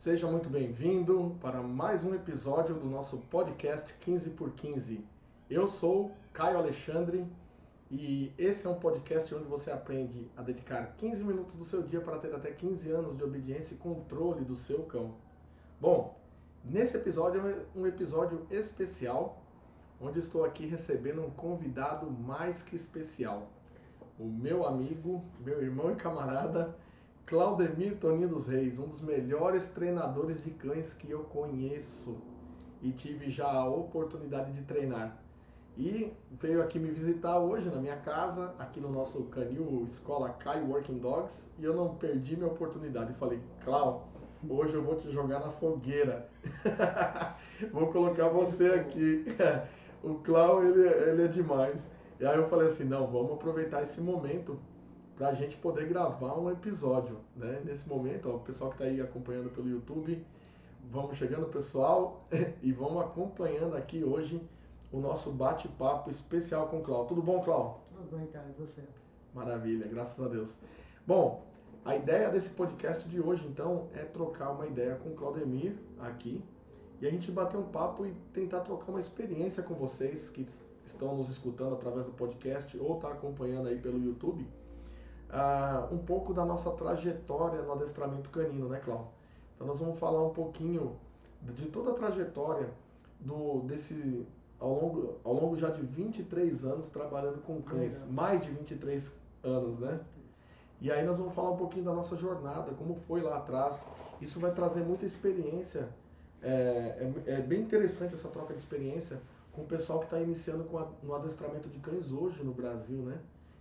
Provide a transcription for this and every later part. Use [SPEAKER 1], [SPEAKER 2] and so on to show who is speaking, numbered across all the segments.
[SPEAKER 1] Seja muito bem-vindo para mais um episódio do nosso podcast 15 por 15. Eu sou Caio Alexandre e esse é um podcast onde você aprende a dedicar 15 minutos do seu dia para ter até 15 anos de obediência e controle do seu cão. Bom, nesse episódio é um episódio especial onde estou aqui recebendo um convidado mais que especial. O meu amigo, meu irmão e camarada Claudemir Toninho dos Reis, um dos melhores treinadores de cães que eu conheço e tive já a oportunidade de treinar. E veio aqui me visitar hoje na minha casa, aqui no nosso canil Escola Kai Working Dogs, e eu não perdi minha oportunidade. Falei, Clau, hoje eu vou te jogar na fogueira. vou colocar você aqui. o Clau, ele, ele é demais. E aí eu falei assim, não, vamos aproveitar esse momento para a gente poder gravar um episódio, né? Nesse momento, ó, o pessoal que está aí acompanhando pelo YouTube, vamos chegando pessoal e vamos acompanhando aqui hoje o nosso bate-papo especial com o Clau. Tudo bom, Clau?
[SPEAKER 2] Tudo bem, cara, e você?
[SPEAKER 1] Maravilha, graças a Deus. Bom, a ideia desse podcast de hoje, então, é trocar uma ideia com o Claudemir aqui e a gente bater um papo e tentar trocar uma experiência com vocês que estão nos escutando através do podcast ou estão tá acompanhando aí pelo YouTube uh, um pouco da nossa trajetória no adestramento canino, né, Cláudio? Então nós vamos falar um pouquinho de toda a trajetória do desse ao longo, ao longo já de 23 anos trabalhando com cães, mais de 23 anos, né? E aí nós vamos falar um pouquinho da nossa jornada, como foi lá atrás. Isso vai trazer muita experiência. É, é, é bem interessante essa troca de experiência com o pessoal que está iniciando com a, no adestramento de cães hoje no Brasil, né?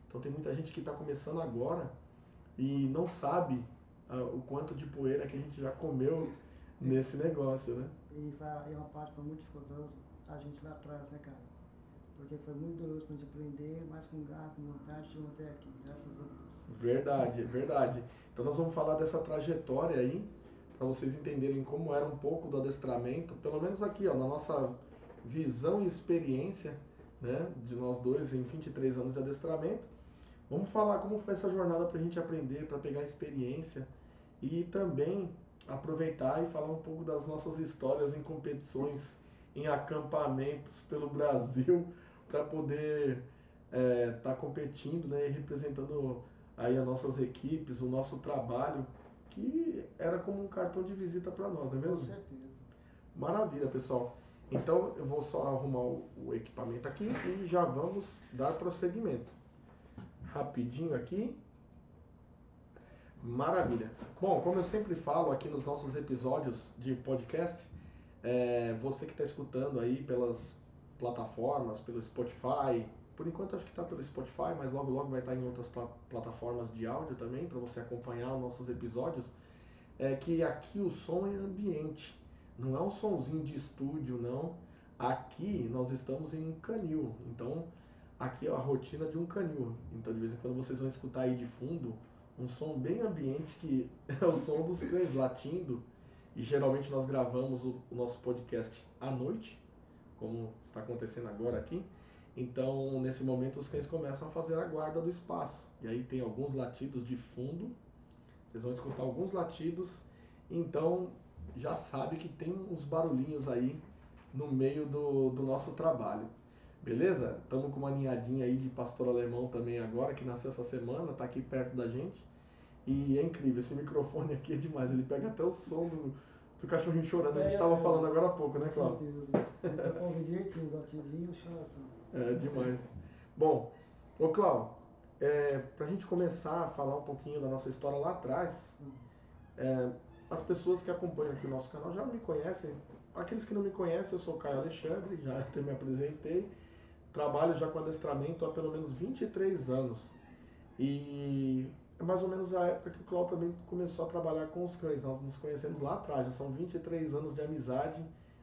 [SPEAKER 1] Então tem muita gente que está começando agora e não sabe uh, o quanto de poeira que a gente já comeu nesse negócio, né?
[SPEAKER 2] E é uma parte foi muito dificultosa a gente lá atrás, né, cara? Porque foi muito doloroso pra gente aprender, mas com garra, com vontade, chegamos até aqui, graças a Deus.
[SPEAKER 1] Verdade, verdade. Então nós vamos falar dessa trajetória aí, para vocês entenderem como era um pouco do adestramento, pelo menos aqui, ó, na nossa visão e experiência, né, de nós dois em 23 anos de adestramento. Vamos falar como foi essa jornada para a gente aprender, para pegar experiência e também aproveitar e falar um pouco das nossas histórias em competições, em acampamentos pelo Brasil, para poder estar é, tá competindo né, e representando aí as nossas equipes, o nosso trabalho, que era como um cartão de visita para nós, não é mesmo?
[SPEAKER 2] Com certeza.
[SPEAKER 1] Maravilha, pessoal. Então eu vou só arrumar o, o equipamento aqui e já vamos dar prosseguimento rapidinho aqui. Maravilha. Bom, como eu sempre falo aqui nos nossos episódios de podcast, é, você que está escutando aí pelas plataformas, pelo Spotify, por enquanto acho que está pelo Spotify, mas logo logo vai estar tá em outras pl plataformas de áudio também para você acompanhar os nossos episódios. É que aqui o som é ambiente, não é um sonzinho de estúdio, não. Aqui nós estamos em um canil, então aqui é a rotina de um canil. Então de vez em quando vocês vão escutar aí de fundo um som bem ambiente que é o som dos cães latindo. E geralmente nós gravamos o, o nosso podcast à noite, como está acontecendo agora aqui. Então, nesse momento, os cães começam a fazer a guarda do espaço. E aí tem alguns latidos de fundo. Vocês vão escutar alguns latidos. Então, já sabe que tem uns barulhinhos aí no meio do, do nosso trabalho. Beleza? Estamos com uma ninhadinha aí de pastor alemão também agora, que nasceu essa semana, está aqui perto da gente. E é incrível, esse microfone aqui é demais, ele pega até o som do, do cachorrinho chorando. A gente estava é, falando agora há pouco, né, Cláudio? É demais. Bom, ô Cláudio, é, para a gente começar a falar um pouquinho da nossa história lá atrás, é, as pessoas que acompanham aqui o nosso canal já me conhecem. Aqueles que não me conhecem, eu sou o Caio Alexandre, já até me apresentei trabalho já com adestramento há pelo menos 23 anos. E é mais ou menos a época que o Cláudio também começou a trabalhar com os cães. Nós nos conhecemos lá atrás, já são 23 anos de amizade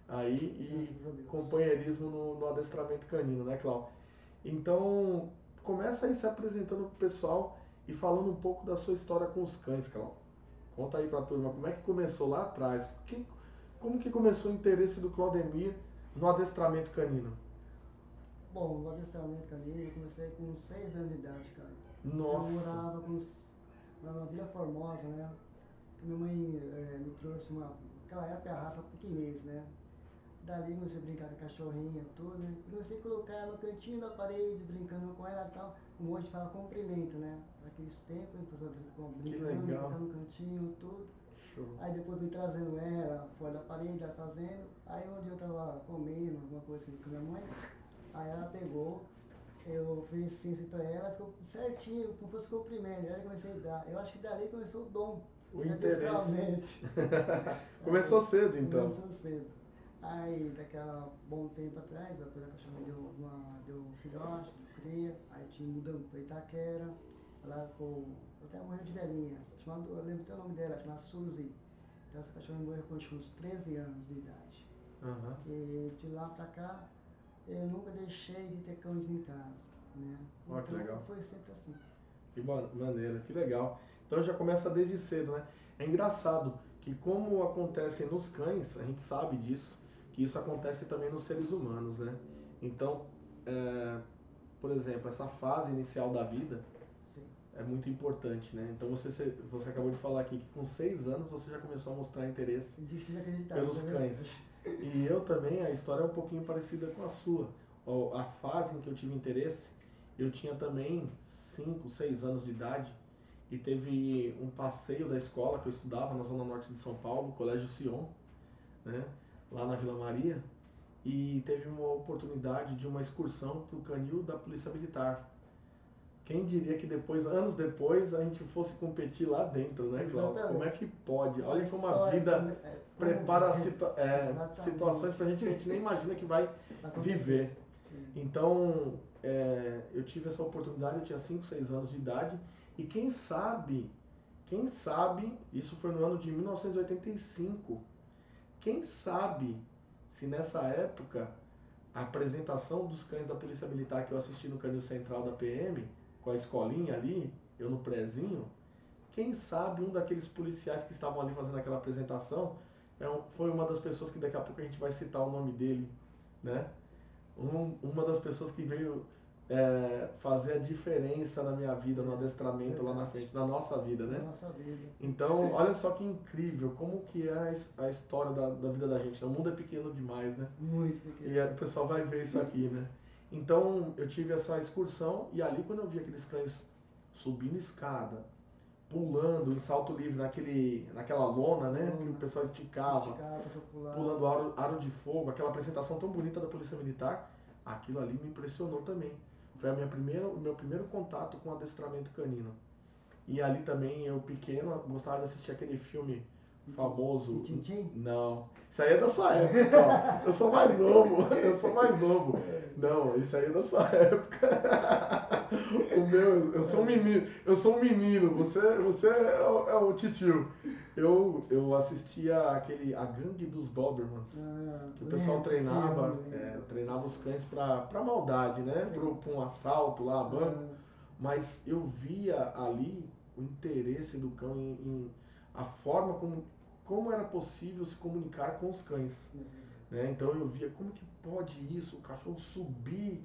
[SPEAKER 1] aí e companheirismo no, no, adestramento canino, né, Cláudio? Então, começa aí se apresentando pro pessoal e falando um pouco da sua história com os cães, Cláudio. Conta aí pra turma como é que começou lá atrás. Que, como que começou o interesse do Claudemir no adestramento canino?
[SPEAKER 2] Bom, o adestramento canino eu comecei com 6 anos de idade, cara.
[SPEAKER 1] Nossa.
[SPEAKER 2] Eu morava com, na Vila Formosa, né? minha mãe é, me trouxe uma, aquela época a raça pequenês, né? Dali comecei a brincar com a cachorrinha, tudo, né? E comecei a colocar ela no cantinho da parede, brincando com ela e tal. Como hoje fala cumprimento, né? Naqueles tempos, a pessoa brincando, brincando no cantinho, tudo.
[SPEAKER 1] Show.
[SPEAKER 2] Aí depois fui trazendo ela fora da parede, ela fazendo. Aí dia eu tava comendo alguma coisa com minha mãe, aí ela pegou, eu ofereci assim pra ela, ficou certinho, como fosse cumprimento. Aí eu comecei a dar. Eu acho que dali começou o dom.
[SPEAKER 1] O
[SPEAKER 2] de
[SPEAKER 1] interesse. Começou cedo então.
[SPEAKER 2] Começou cedo. Aí, daquela bom tempo atrás, depois a cachorra deu, uma, deu um filhote, cria, aí tinha mudando para Itaquera, ela ficou, até morreu de velhinha, chamado, eu lembro até o nome dela, chamada Suzy. Então essa cachorra morreu tinha uns 13 anos de idade.
[SPEAKER 1] Aham.
[SPEAKER 2] E de lá pra cá, eu nunca deixei de ter cães em casa, né?
[SPEAKER 1] Que
[SPEAKER 2] então,
[SPEAKER 1] legal.
[SPEAKER 2] foi sempre assim.
[SPEAKER 1] Que ma- maneira, que legal. Então já começa desde cedo, né? É engraçado que como acontece nos cães, a gente sabe disso, que isso acontece também nos seres humanos, né? Então, é, por exemplo, essa fase inicial da vida
[SPEAKER 2] Sim.
[SPEAKER 1] é muito importante, né? Então você, você acabou de falar aqui que com seis anos você já começou a mostrar interesse pelos
[SPEAKER 2] né?
[SPEAKER 1] cães. E eu também, a história é um pouquinho parecida com a sua. A fase em que eu tive interesse, eu tinha também 5, 6 anos de idade e teve um passeio da escola que eu estudava na zona norte de São Paulo, Colégio Sion, né, lá na Vila Maria, e teve uma oportunidade de uma excursão para o canil da Polícia Militar. Quem diria que depois, anos depois, a gente fosse competir lá dentro, né, Cláudio? Como é que pode? Olha como a vida
[SPEAKER 2] é, como
[SPEAKER 1] prepara
[SPEAKER 2] é,
[SPEAKER 1] situa é, situações pra gente que a gente nem imagina que vai viver. Então, é, eu tive essa oportunidade, eu tinha 5, 6 anos de idade, e quem sabe, quem sabe, isso foi no ano de 1985, quem sabe se nessa época a apresentação dos cães da Polícia Militar que eu assisti no canil central da PM, com a escolinha ali, eu no prezinho, quem sabe um daqueles policiais que estavam ali fazendo aquela apresentação é um- foi uma das pessoas que daqui a pouco a gente vai citar o nome dele, né? Um- uma das pessoas que veio é, fazer a diferença na minha vida, no adestramento lá na frente, na nossa vida, né?
[SPEAKER 2] Nossa vida.
[SPEAKER 1] Então, olha só que incrível, como que é a his- a história da, da vida da gente. né? O mundo é pequeno demais, né?
[SPEAKER 2] Muito pequeno.
[SPEAKER 1] E o pessoal vai ver isso aqui, né? Então, eu tive essa excursão e ali quando eu vi aqueles cães subindo escada, pulando em salto livre naquele, naquela lona, né? Que o pessoal esticava,
[SPEAKER 2] Esticava,
[SPEAKER 1] pulando aro, aro de fogo, aquela apresentação tão bonita da Polícia Militar, aquilo ali me impressionou também. Foi a minha primeira, o meu primeiro contato com adestramento canino. E ali também, eu pequeno, gostava de assistir aquele filme famoso.
[SPEAKER 2] Tintim?
[SPEAKER 1] Não, isso aí é da sua época. ó. Eu sou mais novo, eu sou mais novo. Não, isso aí é da sua época. O meu, eu sou um menino, eu sou um menino, você, você é o, é o titio. Eu, eu assistia aquele A Gangue dos Dobermans.
[SPEAKER 2] Ah,
[SPEAKER 1] Que o pessoal
[SPEAKER 2] lembro,
[SPEAKER 1] treinava, é, treinava os cães pra, pra maldade, né? Pro, pra um assalto lá, banco.
[SPEAKER 2] Ah,
[SPEAKER 1] Mas eu via ali o interesse do cão em, em a forma como, como era possível se comunicar com os cães. Né? Então eu via como que pode isso, o cachorro subir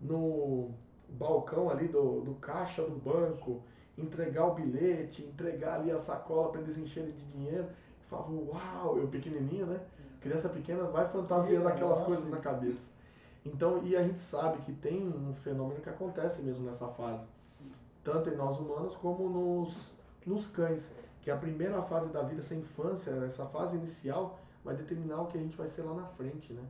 [SPEAKER 1] no balcão ali do, do caixa do banco, entregar o bilhete, entregar ali a sacola para eles encherem de dinheiro. Eu falava, uau, eu pequenininho, né? Criança pequena vai fantasiando aquelas
[SPEAKER 2] lógico.
[SPEAKER 1] coisas na cabeça. Então, e a gente sabe que tem um fenômeno que acontece mesmo nessa fase,
[SPEAKER 2] sim.
[SPEAKER 1] tanto em nós humanos como nos, nos cães, que a primeira fase da vida, essa infância, essa fase inicial, vai determinar o que a gente vai ser lá na frente, né?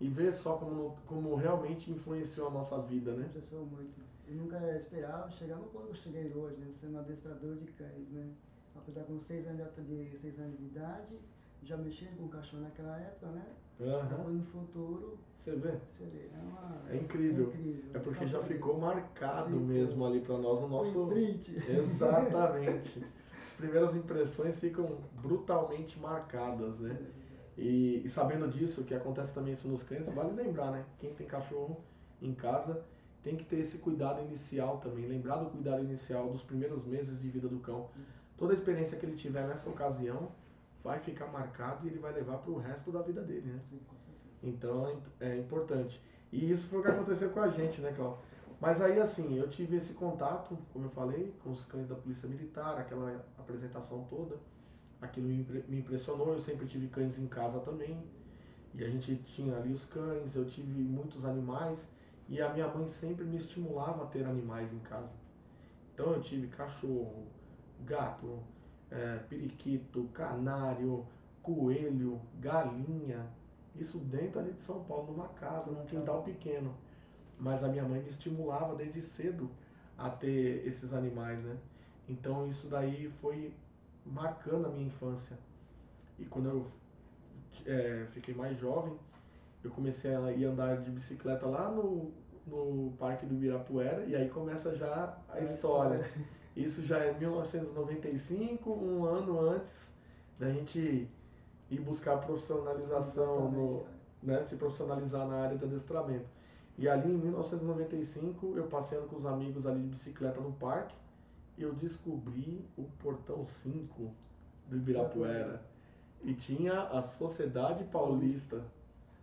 [SPEAKER 1] E ver só como, como realmente influenciou a nossa vida, né?
[SPEAKER 2] Aconteceu muito. Eu nunca esperava chegar no ponto que eu cheguei hoje, né? Sendo adestrador de cães, né? Apesar com 6 anos de, seis anos de idade, já mexia com cachorro naquela época, né?
[SPEAKER 1] Aham.
[SPEAKER 2] Depois no futuro,
[SPEAKER 1] Você vê?
[SPEAKER 2] você vê, é uma...
[SPEAKER 1] É incrível.
[SPEAKER 2] incrível.
[SPEAKER 1] É porque já
[SPEAKER 2] Fabuloso.
[SPEAKER 1] ficou marcado mesmo ali para nós no nosso.
[SPEAKER 2] Foi print.
[SPEAKER 1] Exatamente. As primeiras impressões ficam brutalmente marcadas, né? E, e sabendo disso, que acontece também isso nos cães, vale lembrar, né? Quem tem cachorro em casa tem que ter esse cuidado inicial também. Lembrar do cuidado inicial dos primeiros meses de vida do cão. Toda a experiência que ele tiver nessa ocasião vai ficar marcado e ele vai levar para o resto da vida dele, né? Então é, é importante. E isso foi o que aconteceu com a gente, né, Cláudio? Mas aí, assim, eu tive esse contato, como eu falei, com os cães da Polícia Militar, aquela apresentação toda. aquilo me impressionou. Eu sempre tive cães em casa também. E a gente tinha ali os cães, eu tive muitos animais e a minha mãe sempre me estimulava a ter animais em casa. Então eu tive cachorro, gato, é, periquito, canário, coelho, galinha. Isso dentro ali de São Paulo, numa casa, num quintal pequeno. Mas a minha mãe me estimulava desde cedo a ter esses animais, né? Então isso daí foi marcando a minha infância. E quando eu é, fiquei mais jovem, eu comecei a ir andar de bicicleta lá no, no Parque do Ibirapuera e aí começa já a é história. Isso já é 1995, um ano antes da gente ir buscar profissionalização, no, né, se profissionalizar na área do adestramento. E ali em 1995, eu passeando com os amigos ali de bicicleta no parque, eu descobri o portão 5 do Ibirapuera. E tinha a Sociedade Paulista.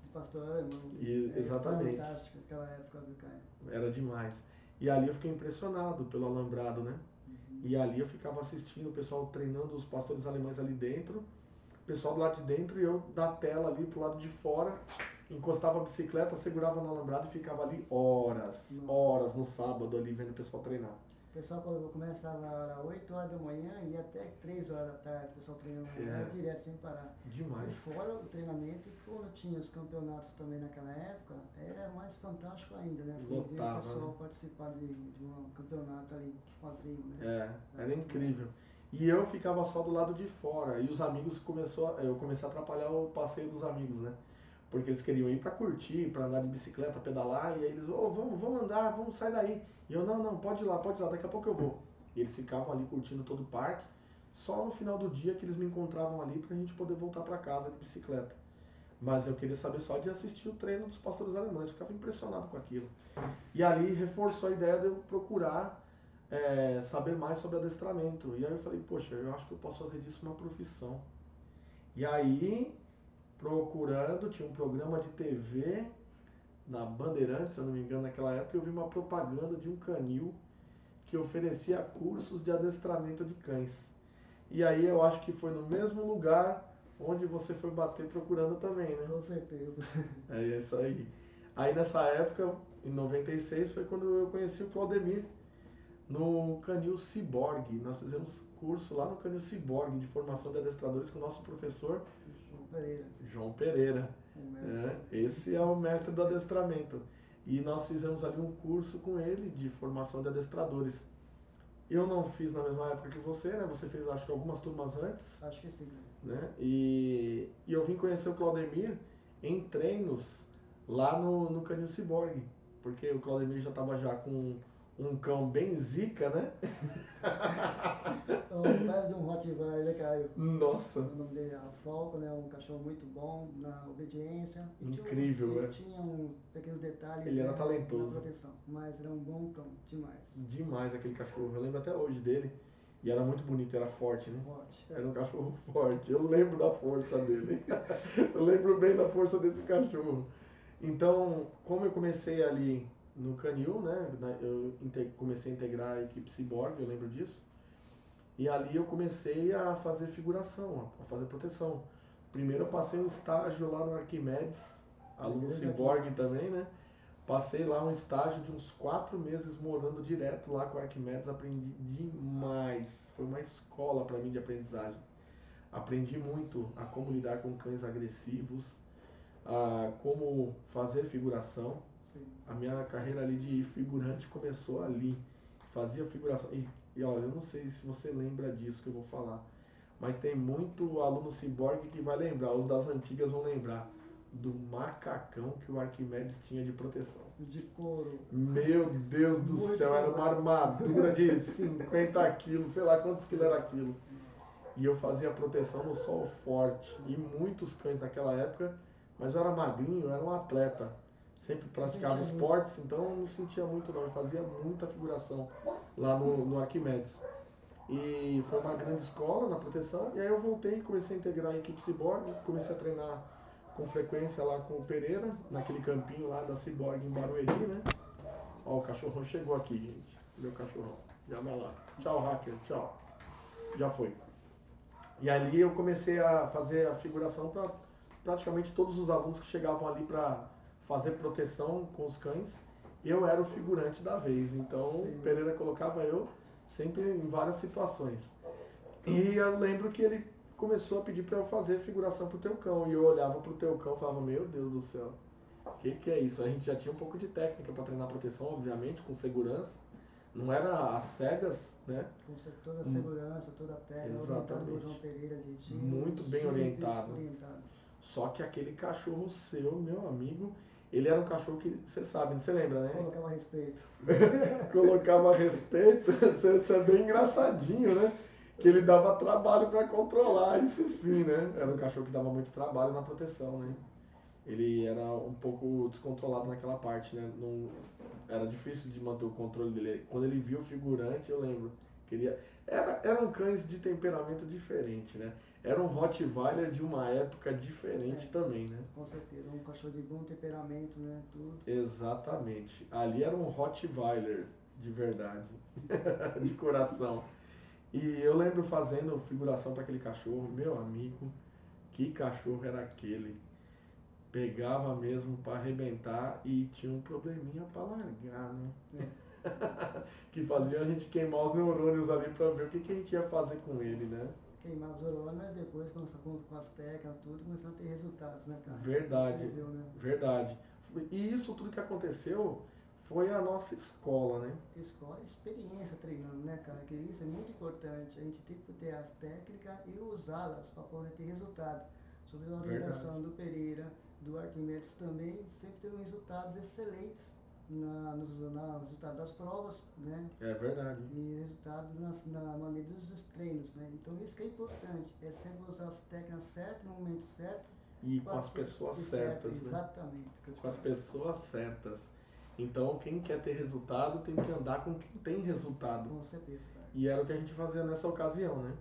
[SPEAKER 2] De pastor alemão.
[SPEAKER 1] E, exatamente.
[SPEAKER 2] fantástico aquela época do Caio.
[SPEAKER 1] Era demais. E ali eu fiquei impressionado pelo alambrado, né? Uhum. E ali eu ficava assistindo o pessoal treinando os pastores alemães ali dentro, o pessoal do lado de dentro e eu da tela ali pro lado de fora, encostava a bicicleta, segurava no alambrado e ficava ali horas, Nossa. horas no sábado ali vendo o pessoal treinar.
[SPEAKER 2] O pessoal quando começava às 8 horas da manhã e até 3 horas da tarde, o pessoal treinando é. direto sem parar.
[SPEAKER 1] Demais.
[SPEAKER 2] E fora o treinamento, e quando tinha os campeonatos também naquela época, era mais fantástico ainda, né?
[SPEAKER 1] Porque Lotava,
[SPEAKER 2] ver o pessoal
[SPEAKER 1] né?
[SPEAKER 2] participar de, de um campeonato ali que faziam, né?
[SPEAKER 1] É, era incrível. E eu ficava só do lado de fora. E os amigos começou, eu comecei a atrapalhar o passeio dos amigos, né? Porque eles queriam ir para curtir, para andar de bicicleta, pedalar, e aí eles, oh, vamos, vamos andar, vamos sair daí. E eu, não, não, pode ir lá, pode ir lá, daqui a pouco eu vou. E eles ficavam ali curtindo todo o parque, só no final do dia que eles me encontravam ali pra gente poder voltar para casa de bicicleta. Mas eu queria saber só de assistir o treino dos pastores alemães, ficava impressionado com aquilo. E ali reforçou a ideia de eu procurar é, saber mais sobre adestramento. E aí eu falei, poxa, eu acho que eu posso fazer disso uma profissão. E aí, procurando, tinha um programa de TV na Bandeirantes, se eu não me engano, naquela época, eu vi uma propaganda de um canil que oferecia cursos de adestramento de cães. E aí eu acho que foi no mesmo lugar onde você foi bater procurando também, né?
[SPEAKER 2] Com certeza.
[SPEAKER 1] É isso aí. Aí nessa época, em 96, foi quando eu conheci o Claudemir no Canil Ciborgue. Nós fizemos curso lá no Canil Ciborgue de formação de adestradores com o nosso professor
[SPEAKER 2] Pereira.
[SPEAKER 1] João Pereira. É, esse é o mestre do adestramento. E nós fizemos ali um curso com ele de formação de adestradores. Eu não fiz na mesma época que você, né? Você fez acho que algumas turmas antes.
[SPEAKER 2] Acho que sim.
[SPEAKER 1] Né? E, e eu vim conhecer o Claudemir em treinos lá no, no Canil Ciborgue. Porque o Claudemir já estava já com um cão bem zica, né?
[SPEAKER 2] um pé de um Rottweiler caiu.
[SPEAKER 1] Nossa!
[SPEAKER 2] O nome dele é Falco, né? Um cachorro muito bom na obediência.
[SPEAKER 1] Incrível,
[SPEAKER 2] tinha,
[SPEAKER 1] né?
[SPEAKER 2] Ele tinha um pequenos detalhes.
[SPEAKER 1] Ele era né, talentoso.
[SPEAKER 2] Proteção, mas era um bom cão, demais.
[SPEAKER 1] Demais aquele cachorro. Eu lembro até hoje dele. E era muito bonito, era forte, né?
[SPEAKER 2] Forte.
[SPEAKER 1] Era um cachorro forte. Eu lembro da força dele. eu lembro bem da força desse cachorro. Então, como eu comecei ali no Canil, né? Eu comecei a integrar a equipe Cyborg, eu lembro disso. E ali eu comecei a fazer figuração, a fazer proteção. Primeiro eu passei um estágio lá no Arquimedes, aluno Cyborg também, né? Passei lá um estágio de uns quatro meses morando direto lá com o Arquimedes, aprendi demais. Foi uma escola para mim de aprendizagem. Aprendi muito a como lidar com cães agressivos, a como fazer figuração. A minha carreira ali de figurante começou ali. Fazia figuração. E, e olha, eu não sei se você lembra disso que eu vou falar. Mas tem muito aluno ciborgue que vai lembrar. Os das antigas vão lembrar do macacão que o Arquimedes tinha de proteção.
[SPEAKER 2] De couro.
[SPEAKER 1] Meu Deus do Muito céu, era uma armadura de 50 quilos, sei lá quantos quilos era aquilo. E eu fazia proteção no sol forte. E muitos cães naquela época, mas eu era magrinho, eu era um atleta sempre praticava esportes, então não sentia muito não, eu fazia muita figuração lá no, no Arquimedes. E foi uma grande escola na proteção, e aí eu voltei, comecei a integrar a equipe Cyborg, comecei a treinar com frequência lá com o Pereira, naquele campinho lá da Cyborg em Barueri, né? Ó, o cachorrão chegou aqui, gente. Meu cachorrão. Já vai lá. Tchau, hacker. Tchau. Já foi. E ali eu comecei a fazer a figuração para praticamente todos os alunos que chegavam ali para fazer proteção com os cães. Eu era o figurante da vez, então
[SPEAKER 2] Sim.
[SPEAKER 1] Pereira colocava eu sempre em várias situações. E eu lembro que ele começou a pedir para eu fazer figuração pro teu cão. E eu olhava pro teu cão e falava, meu Deus do céu, o que, que é isso? A gente já tinha um pouco de técnica para treinar proteção, obviamente, com segurança. Não era às cegas, né?
[SPEAKER 2] Com toda a segurança, toda a técnica,
[SPEAKER 1] Exatamente.
[SPEAKER 2] João Pereira direitinho.
[SPEAKER 1] Muito bem orientado.
[SPEAKER 2] orientado.
[SPEAKER 1] Só que aquele cachorro seu, meu amigo, ele era um cachorro que, você sabe, você lembra, né?
[SPEAKER 2] Colocava respeito.
[SPEAKER 1] Colocava respeito, isso é bem engraçadinho, né? Que ele dava trabalho para controlar, isso sim, né? Era um cachorro que dava muito trabalho na proteção, né? Ele era um pouco descontrolado naquela parte, né? Não, era difícil de manter o controle dele. Quando ele viu o figurante, eu lembro, queria... Era, eram cães de temperamento diferente, né? Era um Rottweiler de uma época diferente
[SPEAKER 2] É.
[SPEAKER 1] também, né?
[SPEAKER 2] Com certeza. Um cachorro de bom temperamento, né? Tudo.
[SPEAKER 1] Exatamente. Ali era um Rottweiler de verdade, de coração. E eu lembro fazendo figuração para aquele cachorro, meu amigo, que cachorro era aquele? Pegava mesmo para arrebentar e tinha um probleminha para largar, né? que fazia a gente queimar os neurônios ali para ver o que, que a gente ia fazer com ele, né?
[SPEAKER 2] Queimava os hormônios, mas depois, com, com, com as técnicas, tudo, começou a ter resultados, né, cara?
[SPEAKER 1] Verdade.
[SPEAKER 2] Viu, né?
[SPEAKER 1] Verdade. E isso tudo que aconteceu foi a nossa escola, né?
[SPEAKER 2] Escola, experiência treinando, né, cara? Que isso é muito importante. A gente tem que ter as técnicas e usá-las para poder ter resultado. Sobre a orientação do Pereira, do Arquimedes também, sempre tendo resultados excelentes na, nos, na, resultado das provas, né?
[SPEAKER 1] É verdade.
[SPEAKER 2] E resultados nas, na maneira dos treinos, né? Então isso que é importante, é sempre usar as técnicas certas, no momento certo.
[SPEAKER 1] E com as pessoas certas, né?
[SPEAKER 2] Exatamente.
[SPEAKER 1] Com as pessoas certas. Então, quem quer ter resultado tem que andar com quem tem resultado.
[SPEAKER 2] Com certeza, cara.
[SPEAKER 1] E era o que a gente fazia nessa ocasião, né?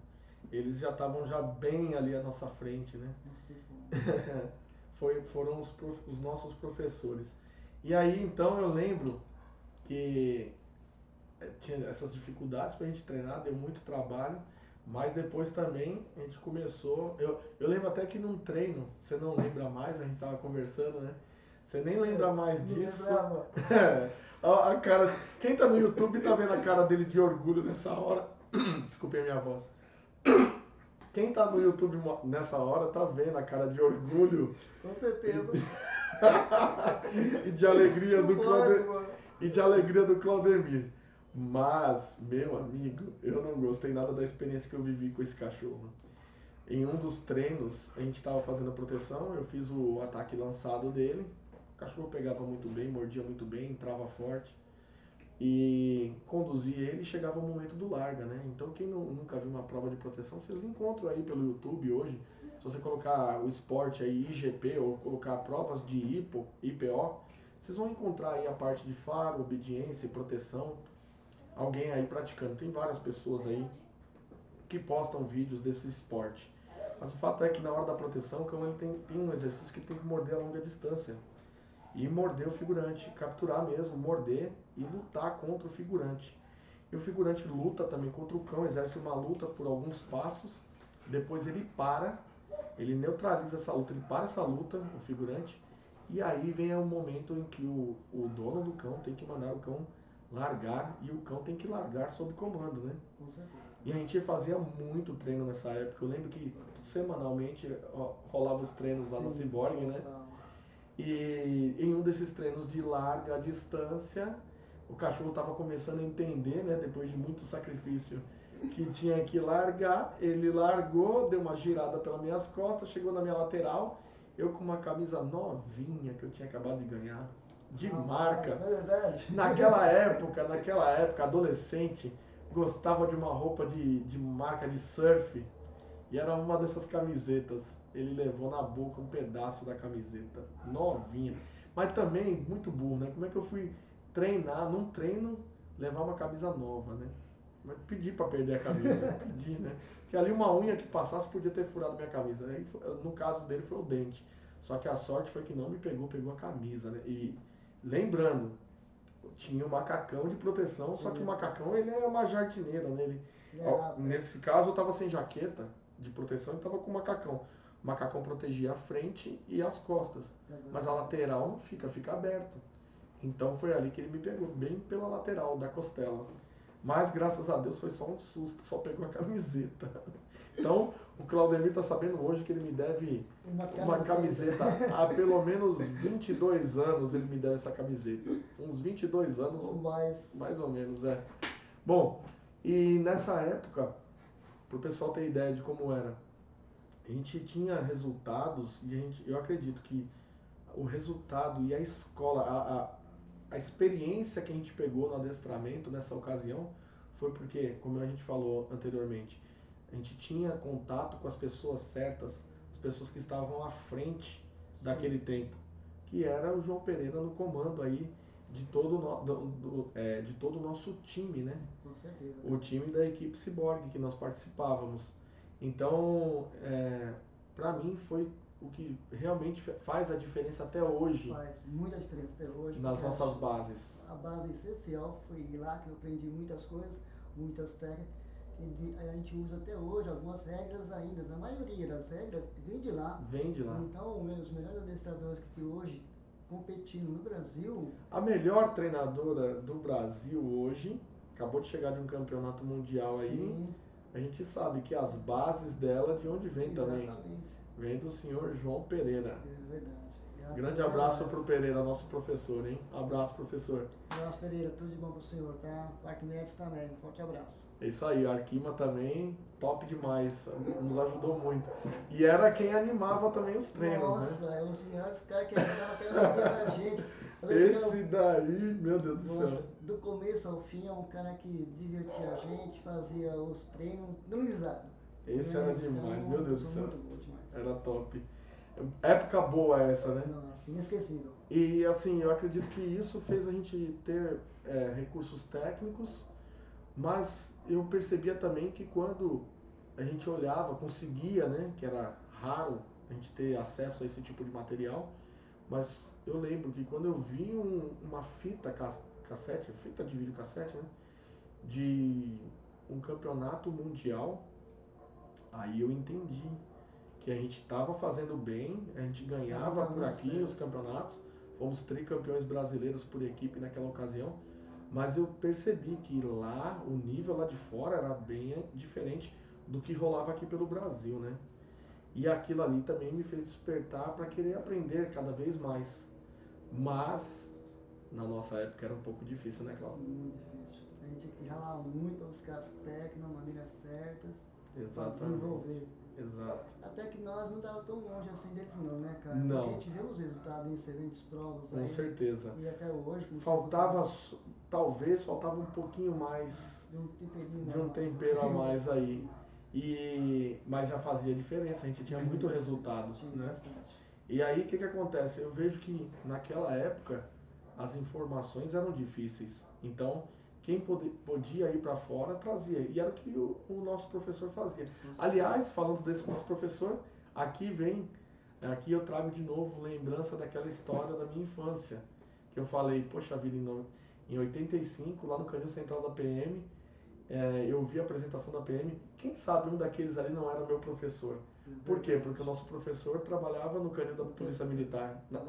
[SPEAKER 1] Eles já estavam já bem ali à nossa frente, né?
[SPEAKER 2] Não sei como.
[SPEAKER 1] Foi, foram os, prof- os nossos professores. E aí, então, eu lembro que eh, tinha essas dificuldades pra gente treinar, deu muito trabalho, mas depois também a gente começou. Eu, eu lembro até que num treino, você não lembra mais, a gente tava conversando, né? Você nem lembra mais
[SPEAKER 2] Não
[SPEAKER 1] disso.
[SPEAKER 2] lembrava.
[SPEAKER 1] É, a, a cara. Quem tá no YouTube tá vendo a cara dele de orgulho nessa hora. Desculpe a minha voz. Quem tá no YouTube nessa hora tá vendo a cara de orgulho
[SPEAKER 2] Com certeza.
[SPEAKER 1] e de alegria do
[SPEAKER 2] Não pode,
[SPEAKER 1] Claude...
[SPEAKER 2] mano.
[SPEAKER 1] e de alegria do Claudemir. Mas, meu amigo, eu não gostei nada da experiência que eu vivi com esse cachorro. Em um dos treinos, a gente estava fazendo a proteção, eu fiz o ataque lançado dele. O cachorro pegava muito bem, mordia muito bem, entrava forte. E conduzi ele e chegava o momento do larga, né? Então quem nu- nunca viu uma prova de proteção, vocês encontram aí pelo YouTube hoje. Se você colocar o esporte aí, IGP, ou colocar provas de IPO, IPO, vocês vão encontrar aí a parte de faro, obediência e proteção. Alguém aí praticando. Tem várias pessoas aí que postam vídeos desse esporte. Mas o fato é que na hora da proteção, o cão ele tem, tem um exercício que tem que morder a longa distância. E morder o figurante, capturar mesmo, morder e lutar contra o figurante. E o figurante luta também contra o cão, exerce uma luta por alguns passos, depois ele para, ele neutraliza essa luta, ele para essa luta, o figurante, e aí vem o momento em que o, o dono do cão tem que mandar o cão largar e o cão tem que largar sob comando, né? E a gente fazia muito treino nessa época. Eu lembro que semanalmente rolava os treinos lá na
[SPEAKER 2] Sim,
[SPEAKER 1] Cyborg, né? E em um desses treinos de larga distância, o cachorro estava começando a entender, né, depois de muito sacrifício, que tinha que largar. Ele largou, deu uma girada pelas minhas costas, chegou na minha lateral. Eu com uma camisa novinha que eu tinha acabado de ganhar, de
[SPEAKER 2] Rapaz,
[SPEAKER 1] marca.
[SPEAKER 2] É verdade.
[SPEAKER 1] Naquela época, naquela época, adolescente, gostava de uma roupa de, de marca de surf e era uma dessas camisetas. Ele levou na boca um pedaço da camiseta, novinha. Mas também muito burro, né? Como é que eu fui treinar, num treino, levar uma camisa nova, né? Mas pedi pra perder a camisa, pedi, né? Porque ali uma unha que passasse podia ter furado minha camisa. Né? E no caso dele foi o dente. Só que a sorte foi que não me pegou, pegou a camisa, né? E lembrando, tinha o macacão de proteção, só que o macacão ele é uma jardineira, né? Ele,
[SPEAKER 2] É,
[SPEAKER 1] ó, nesse caso eu tava sem jaqueta, de proteção e estava com o macacão. O macacão protegia a frente e as costas, mas a lateral não fica, fica aberto. Então foi ali que ele me pegou, bem pela lateral da costela. Mas graças a Deus foi só um susto, só pegou a camiseta. Então o Claudemir está sabendo hoje que ele me deve
[SPEAKER 2] Uma
[SPEAKER 1] uma camiseta. Há pelo menos 22 anos ele me deve essa camiseta. Uns 22 anos,
[SPEAKER 2] Ou mais.
[SPEAKER 1] mais ou menos, é. Bom, e nessa época, para o pessoal ter ideia de como era, a gente tinha resultados e a gente, eu acredito que o resultado e a escola, a, a, a experiência que a gente pegou no adestramento nessa ocasião foi porque, como a gente falou anteriormente, a gente tinha contato com as pessoas certas, as pessoas que estavam à frente daquele tempo, que era o João Pereira no comando aí de todo o no- do- do- é, de todo o nosso time, né?
[SPEAKER 2] Com certeza.
[SPEAKER 1] o time da equipe Cyborg que nós participávamos. Então, é, para mim foi o que realmente faz a diferença até hoje
[SPEAKER 2] Faz muita diferença até hoje.
[SPEAKER 1] nas nossas bases.
[SPEAKER 2] A base essencial foi lá que eu aprendi muitas coisas, muitas técnicas. a gente usa até hoje algumas regras ainda. Na maioria das regras vem de lá.
[SPEAKER 1] Vem de lá.
[SPEAKER 2] Então, os melhores adestradores que hoje competindo no Brasil,
[SPEAKER 1] A melhor treinadora do Brasil hoje acabou de chegar de um campeonato mundial aí.
[SPEAKER 2] sim,
[SPEAKER 1] A gente sabe que as bases dela de onde vem também. Vem do senhor João Pereira.
[SPEAKER 2] É verdade. Graças
[SPEAKER 1] Grande
[SPEAKER 2] a
[SPEAKER 1] abraço
[SPEAKER 2] Deus.
[SPEAKER 1] pro Pereira, nosso professor, hein? Abraço, professor.
[SPEAKER 2] Abraço, Pereira. Tudo de bom pro senhor, tá? Arquimedes também. Um forte abraço.
[SPEAKER 1] É isso aí, a Arquima também, top demais, nos ajudou muito. E era quem animava também os treinos, né?
[SPEAKER 2] Nossa, é um dos melhores caras que ajudaram até da gente. Eu
[SPEAKER 1] Esse daí, meu Deus do
[SPEAKER 2] Nossa,
[SPEAKER 1] céu.
[SPEAKER 2] do começo ao fim é um cara que divertia a gente, fazia os treinos, risada.
[SPEAKER 1] Esse
[SPEAKER 2] né?
[SPEAKER 1] era demais,
[SPEAKER 2] Então,
[SPEAKER 1] meu Deus do céu.
[SPEAKER 2] Muito bom demais.
[SPEAKER 1] Era top. Época boa essa, né?
[SPEAKER 2] Nossa, inesquecível.
[SPEAKER 1] E assim, eu acredito que isso fez a gente ter é, recursos técnicos, mas eu percebia também que quando a gente olhava, conseguia, né, que era raro a gente ter acesso a esse tipo de material, mas eu lembro que quando eu vi um- uma fita ca- cassete, fita de vídeo cassete, né, de um campeonato mundial, aí eu entendi que a gente estava fazendo bem, a gente ganhava por aqui os campeonatos, fomos tricampeões brasileiros por equipe naquela ocasião, mas eu percebi que lá, o nível lá de fora era bem diferente do que rolava aqui pelo Brasil, né? E aquilo ali também me fez despertar para querer aprender cada vez mais. Mas, na nossa época era um pouco difícil, né, Cláudio?
[SPEAKER 2] Muito difícil. A gente tinha que ralar muito para buscar as técnicas, maneiras certas, para desenvolver.
[SPEAKER 1] Exato.
[SPEAKER 2] Até que nós não estávamos tão longe assim deles não, né, cara?
[SPEAKER 1] Não.
[SPEAKER 2] Porque a gente vê os resultados em excelentes provas
[SPEAKER 1] Com
[SPEAKER 2] aí.
[SPEAKER 1] certeza.
[SPEAKER 2] E até hoje.
[SPEAKER 1] Faltava, talvez, faltava um pouquinho mais
[SPEAKER 2] De um temperinho
[SPEAKER 1] de um tempero a mais aí. E, mas já fazia diferença, a gente tinha muito resultado,
[SPEAKER 2] Tinha
[SPEAKER 1] né?
[SPEAKER 2] bastante.
[SPEAKER 1] E aí o que, que acontece? Eu vejo que naquela época as informações eram difíceis. Então, quem pode- podia ir para fora trazia. E era o que o, o nosso professor fazia. Aliás, falando desse nosso professor, aqui vem, aqui eu trago de novo lembrança daquela história da minha infância. Que eu falei, poxa vida, em, em 85, lá no canil central da PM, eh, eu vi a apresentação da PM. Quem sabe um daqueles ali não era meu professor. Por quê? Porque o nosso professor trabalhava no canil da Polícia Militar. Na-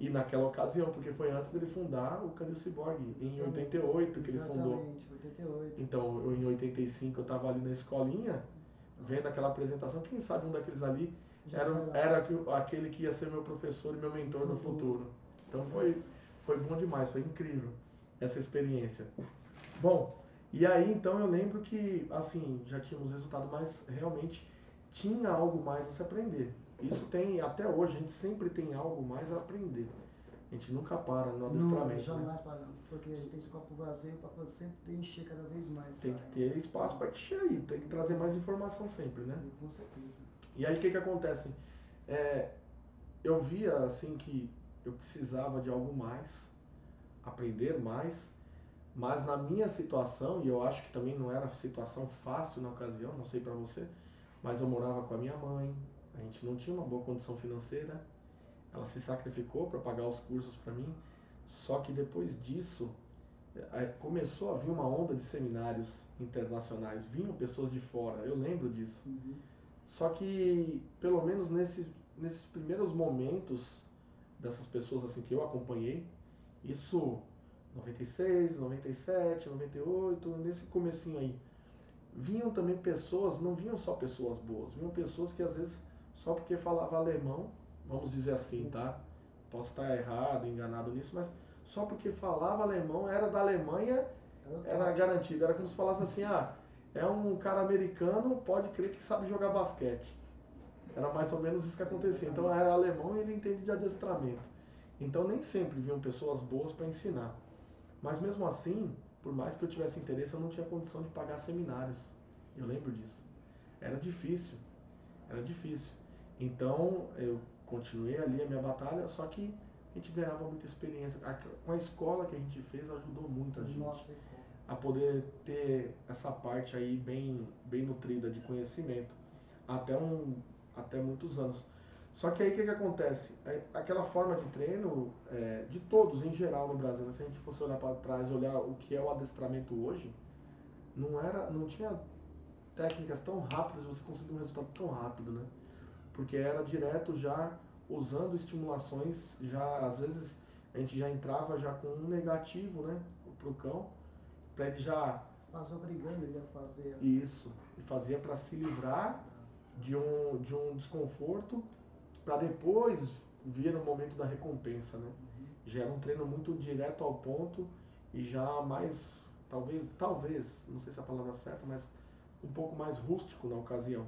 [SPEAKER 1] e naquela ocasião, porque foi antes dele fundar o Canil Cyborg, em 88 que ele fundou.
[SPEAKER 2] Exatamente, 88.
[SPEAKER 1] Então, eu, em 85 eu estava ali na escolinha, vendo aquela apresentação, quem sabe um daqueles ali
[SPEAKER 2] Já
[SPEAKER 1] era,
[SPEAKER 2] era.
[SPEAKER 1] era que- aquele que ia ser meu professor e meu mentor no
[SPEAKER 2] Futuro.
[SPEAKER 1] futuro. Então foi, foi bom demais, foi incrível essa experiência. Bom, e aí então eu lembro que, assim, já tínhamos resultado, mas realmente tinha algo mais a se aprender. Isso tem, até hoje, a gente sempre tem algo mais a aprender. A gente nunca para no
[SPEAKER 2] Não,
[SPEAKER 1] adestramento, né?
[SPEAKER 2] jamais paramos. Porque a gente tem esse copo vazio para poder sempre encher cada vez mais.
[SPEAKER 1] Tem que ter espaço para encher aí, tem que trazer mais informação sempre, né?
[SPEAKER 2] Com certeza.
[SPEAKER 1] E aí o que que acontece? É, eu via assim que eu precisava de algo mais, aprender mais, mas na minha situação, e eu acho que também não era situação fácil na ocasião, não sei para você, mas eu morava com a minha mãe, a gente não tinha uma boa condição financeira, ela se sacrificou para pagar os cursos para mim, só que depois disso eh, começou a vir uma onda de seminários internacionais, vinham pessoas de fora, eu lembro disso.
[SPEAKER 2] Uhum.
[SPEAKER 1] Só que, pelo menos nesses, nesses primeiros momentos dessas pessoas assim que eu acompanhei, isso 96, 97, 98, nesse comecinho aí, vinham também pessoas, não vinham só pessoas boas, vinham pessoas que às vezes só porque falava alemão, vamos dizer assim, tá? Posso estar errado, enganado nisso, mas só porque falava alemão, era da Alemanha, era garantido. Era como se falasse assim, ah, é um cara americano, pode crer que sabe jogar basquete. Era mais ou menos isso que acontecia. Então é alemão e ele entende de adestramento. Então nem sempre vinham pessoas boas para ensinar. Mas mesmo assim, por mais que eu tivesse interesse, eu não tinha condição de pagar seminários. Eu lembro disso. Era difícil. Era difícil. Então eu continuei ali a minha batalha, só que a gente ganhava muita experiência. Com a escola que a gente fez ajudou muito a gente a poder ter essa parte aí bem, bem nutrida de conhecimento até, um, até muitos anos. Só que aí o que, que acontece? É, aquela forma de treino é, de todos em geral no Brasil, né? se a gente fosse olhar para trás, olhar o que é o adestramento hoje, não era, não tinha técnicas tão rápidas, você conseguir um resultado tão rápido, né? Porque era direto já usando estimulações, já às vezes a gente já entrava já com um negativo, né, pro cão, para ele já
[SPEAKER 2] mas obrigando ele a fazer
[SPEAKER 1] isso, e fazia para se livrar de um de um desconforto para depois vir o momento da recompensa, né? Uhum. Já era um treino muito direto ao ponto e já mais talvez talvez, não sei se é a palavra certa, mas um pouco mais rústico na ocasião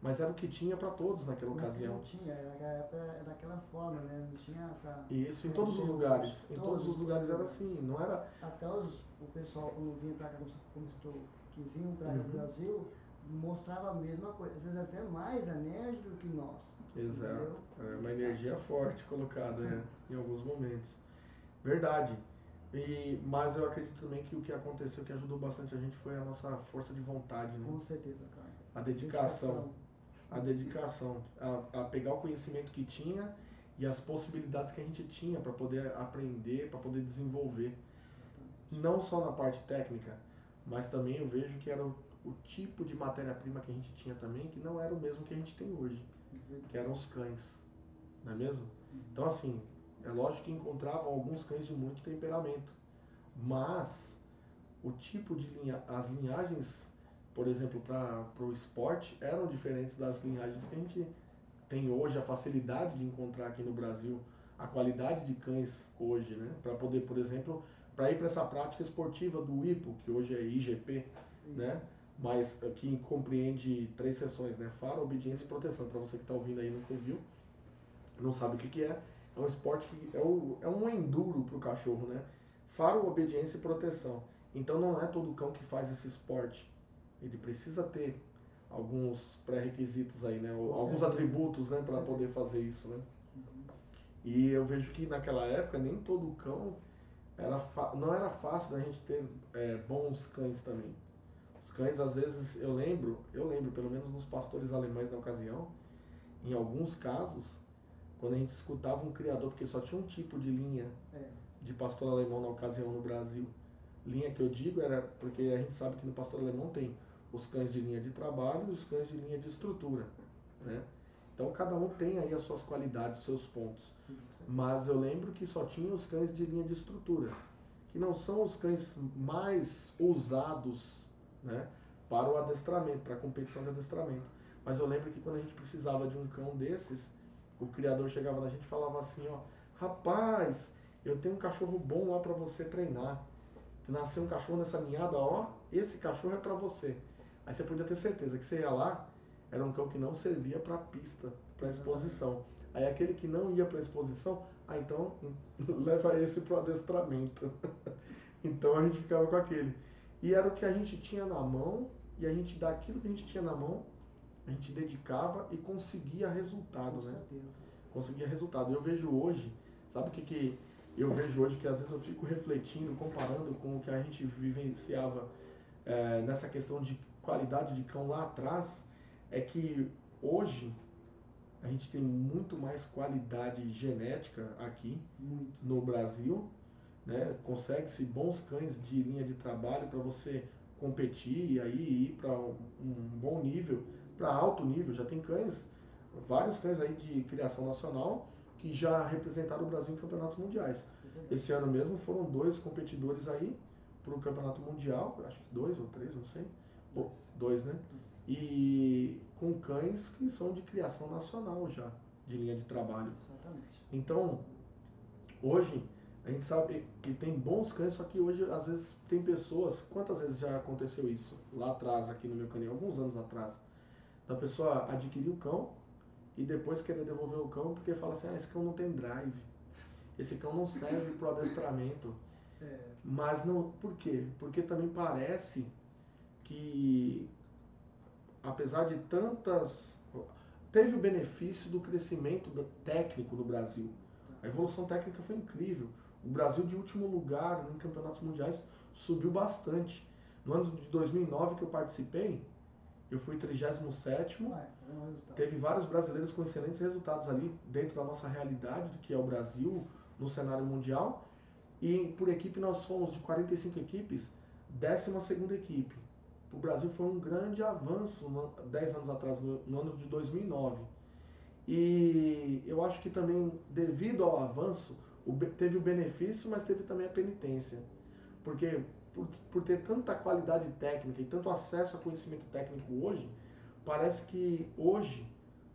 [SPEAKER 1] mas era o que tinha para todos naquela ocasião.
[SPEAKER 2] Não tinha, era daquela forma, né? Não tinha essa.
[SPEAKER 1] Isso, em todos os lugares. Em todos os lugares era assim, não era.
[SPEAKER 2] Até os, o pessoal, quando vinha para cá, como estou, que vinham para uhum. Brasil, mostrava a mesma coisa, às vezes até mais enérgico do que nós.
[SPEAKER 1] Exato. É uma energia forte colocada né? em alguns momentos. Verdade. E, mas eu acredito também que o que aconteceu, que ajudou bastante a gente, foi a nossa força de vontade. Né?
[SPEAKER 2] Com certeza, cara.
[SPEAKER 1] A dedicação. a dedicação, a, a pegar o conhecimento que tinha e as possibilidades que a gente tinha para poder aprender, para poder desenvolver. Não só na parte técnica, mas também eu vejo que era o, o tipo de matéria-prima que a gente tinha também, que não era o mesmo que a gente tem hoje, que eram os cães, não é mesmo? Então assim, é lógico que encontravam alguns cães de muito temperamento, mas o tipo de linha, as linhagens por exemplo, para o esporte, eram diferentes das linhagens que a gente tem hoje, a facilidade de encontrar aqui no Brasil, a qualidade de cães hoje, né? Para poder, por exemplo, para ir para essa prática esportiva do IPO, que hoje é IGP, né? Mas que compreende três sessões, né? Faro, obediência e proteção. Para você que está ouvindo aí e nunca ouviu, não sabe o que, que é, é um esporte que é, o, é um enduro para o cachorro, né? Faro, obediência e proteção. Então não é todo cão que faz esse esporte ele precisa ter alguns pré-requisitos aí, né? alguns atributos, né, para poder fazer isso, né? Uhum. E eu vejo que naquela época nem todo cão era não era fácil da gente ter é, bons cães também. Os cães às vezes eu lembro, eu lembro pelo menos nos pastores alemães na ocasião, em alguns casos, quando a gente escutava um criador, porque só tinha um tipo de linha é. de pastor alemão na ocasião no Brasil. Linha que eu digo era porque a gente sabe que no pastor alemão tem os cães de linha de trabalho e os cães de linha de estrutura, né? Então cada um tem aí as suas qualidades, os seus pontos. Sim, sim. Mas eu lembro que só tinha os cães de linha de estrutura, que não são os cães mais usados, né, para o adestramento, para a competição de adestramento. Mas eu lembro que quando a gente precisava de um cão desses, o criador chegava na gente e falava assim, ó, rapaz, eu tenho um cachorro bom lá para você treinar. Nasceu um cachorro nessa ninhada, ó, esse cachorro é para você. Aí você podia ter certeza que você ia lá, era um cão que não servia para pista, para exposição. Aí aquele que não ia para exposição, ah, então leva esse para o adestramento. então a gente ficava com aquele. E era o que a gente tinha na mão, e a gente, daquilo que a gente tinha na mão, a gente dedicava e conseguia resultado, com né? Certeza. Conseguia resultado. Eu vejo hoje, sabe o que, que eu vejo hoje? Que às vezes eu fico refletindo, comparando com o que a gente vivenciava é, nessa questão de qualidade de cão lá atrás é que hoje a gente tem muito mais qualidade genética aqui muito. no Brasil, né? Consegue-se bons cães de linha de trabalho para você competir e aí ir para um, bom nível para alto nível. Já tem cães, vários cães aí de criação nacional que já representaram o Brasil em campeonatos mundiais. Esse ano mesmo foram dois competidores aí para o campeonato mundial, acho que dois ou três, não sei. Dois, dois né? E com cães que são de criação nacional já, de linha de trabalho.
[SPEAKER 2] Exatamente.
[SPEAKER 1] Então, hoje, a gente sabe que tem bons cães, só que hoje, às vezes, tem pessoas. Quantas vezes já aconteceu isso? Lá atrás, aqui no meu canil, alguns anos atrás. Da pessoa adquirir o cão e depois querer devolver o cão porque fala assim: ah, esse cão não tem drive. Esse cão não serve para o adestramento. É. Mas não. Por quê? Porque também parece que, apesar de tantas. Teve o benefício do crescimento técnico no Brasil. A evolução técnica foi incrível. O Brasil, de último lugar em campeonatos mundiais, subiu bastante. No ano de 2009 que eu participei, eu fui 37
[SPEAKER 2] ah, é
[SPEAKER 1] Teve vários brasileiros com excelentes resultados ali dentro da nossa realidade, que é o Brasil no cenário mundial. E por equipe nós somos de 45 equipes, 12 equipe. O Brasil foi um grande avanço 10 anos atrás, no ano de 2009. E eu acho que também, devido ao avanço, o, teve o benefício, mas teve também a penitência. Porque por, por ter tanta qualidade técnica e tanto acesso a conhecimento técnico hoje, parece que hoje,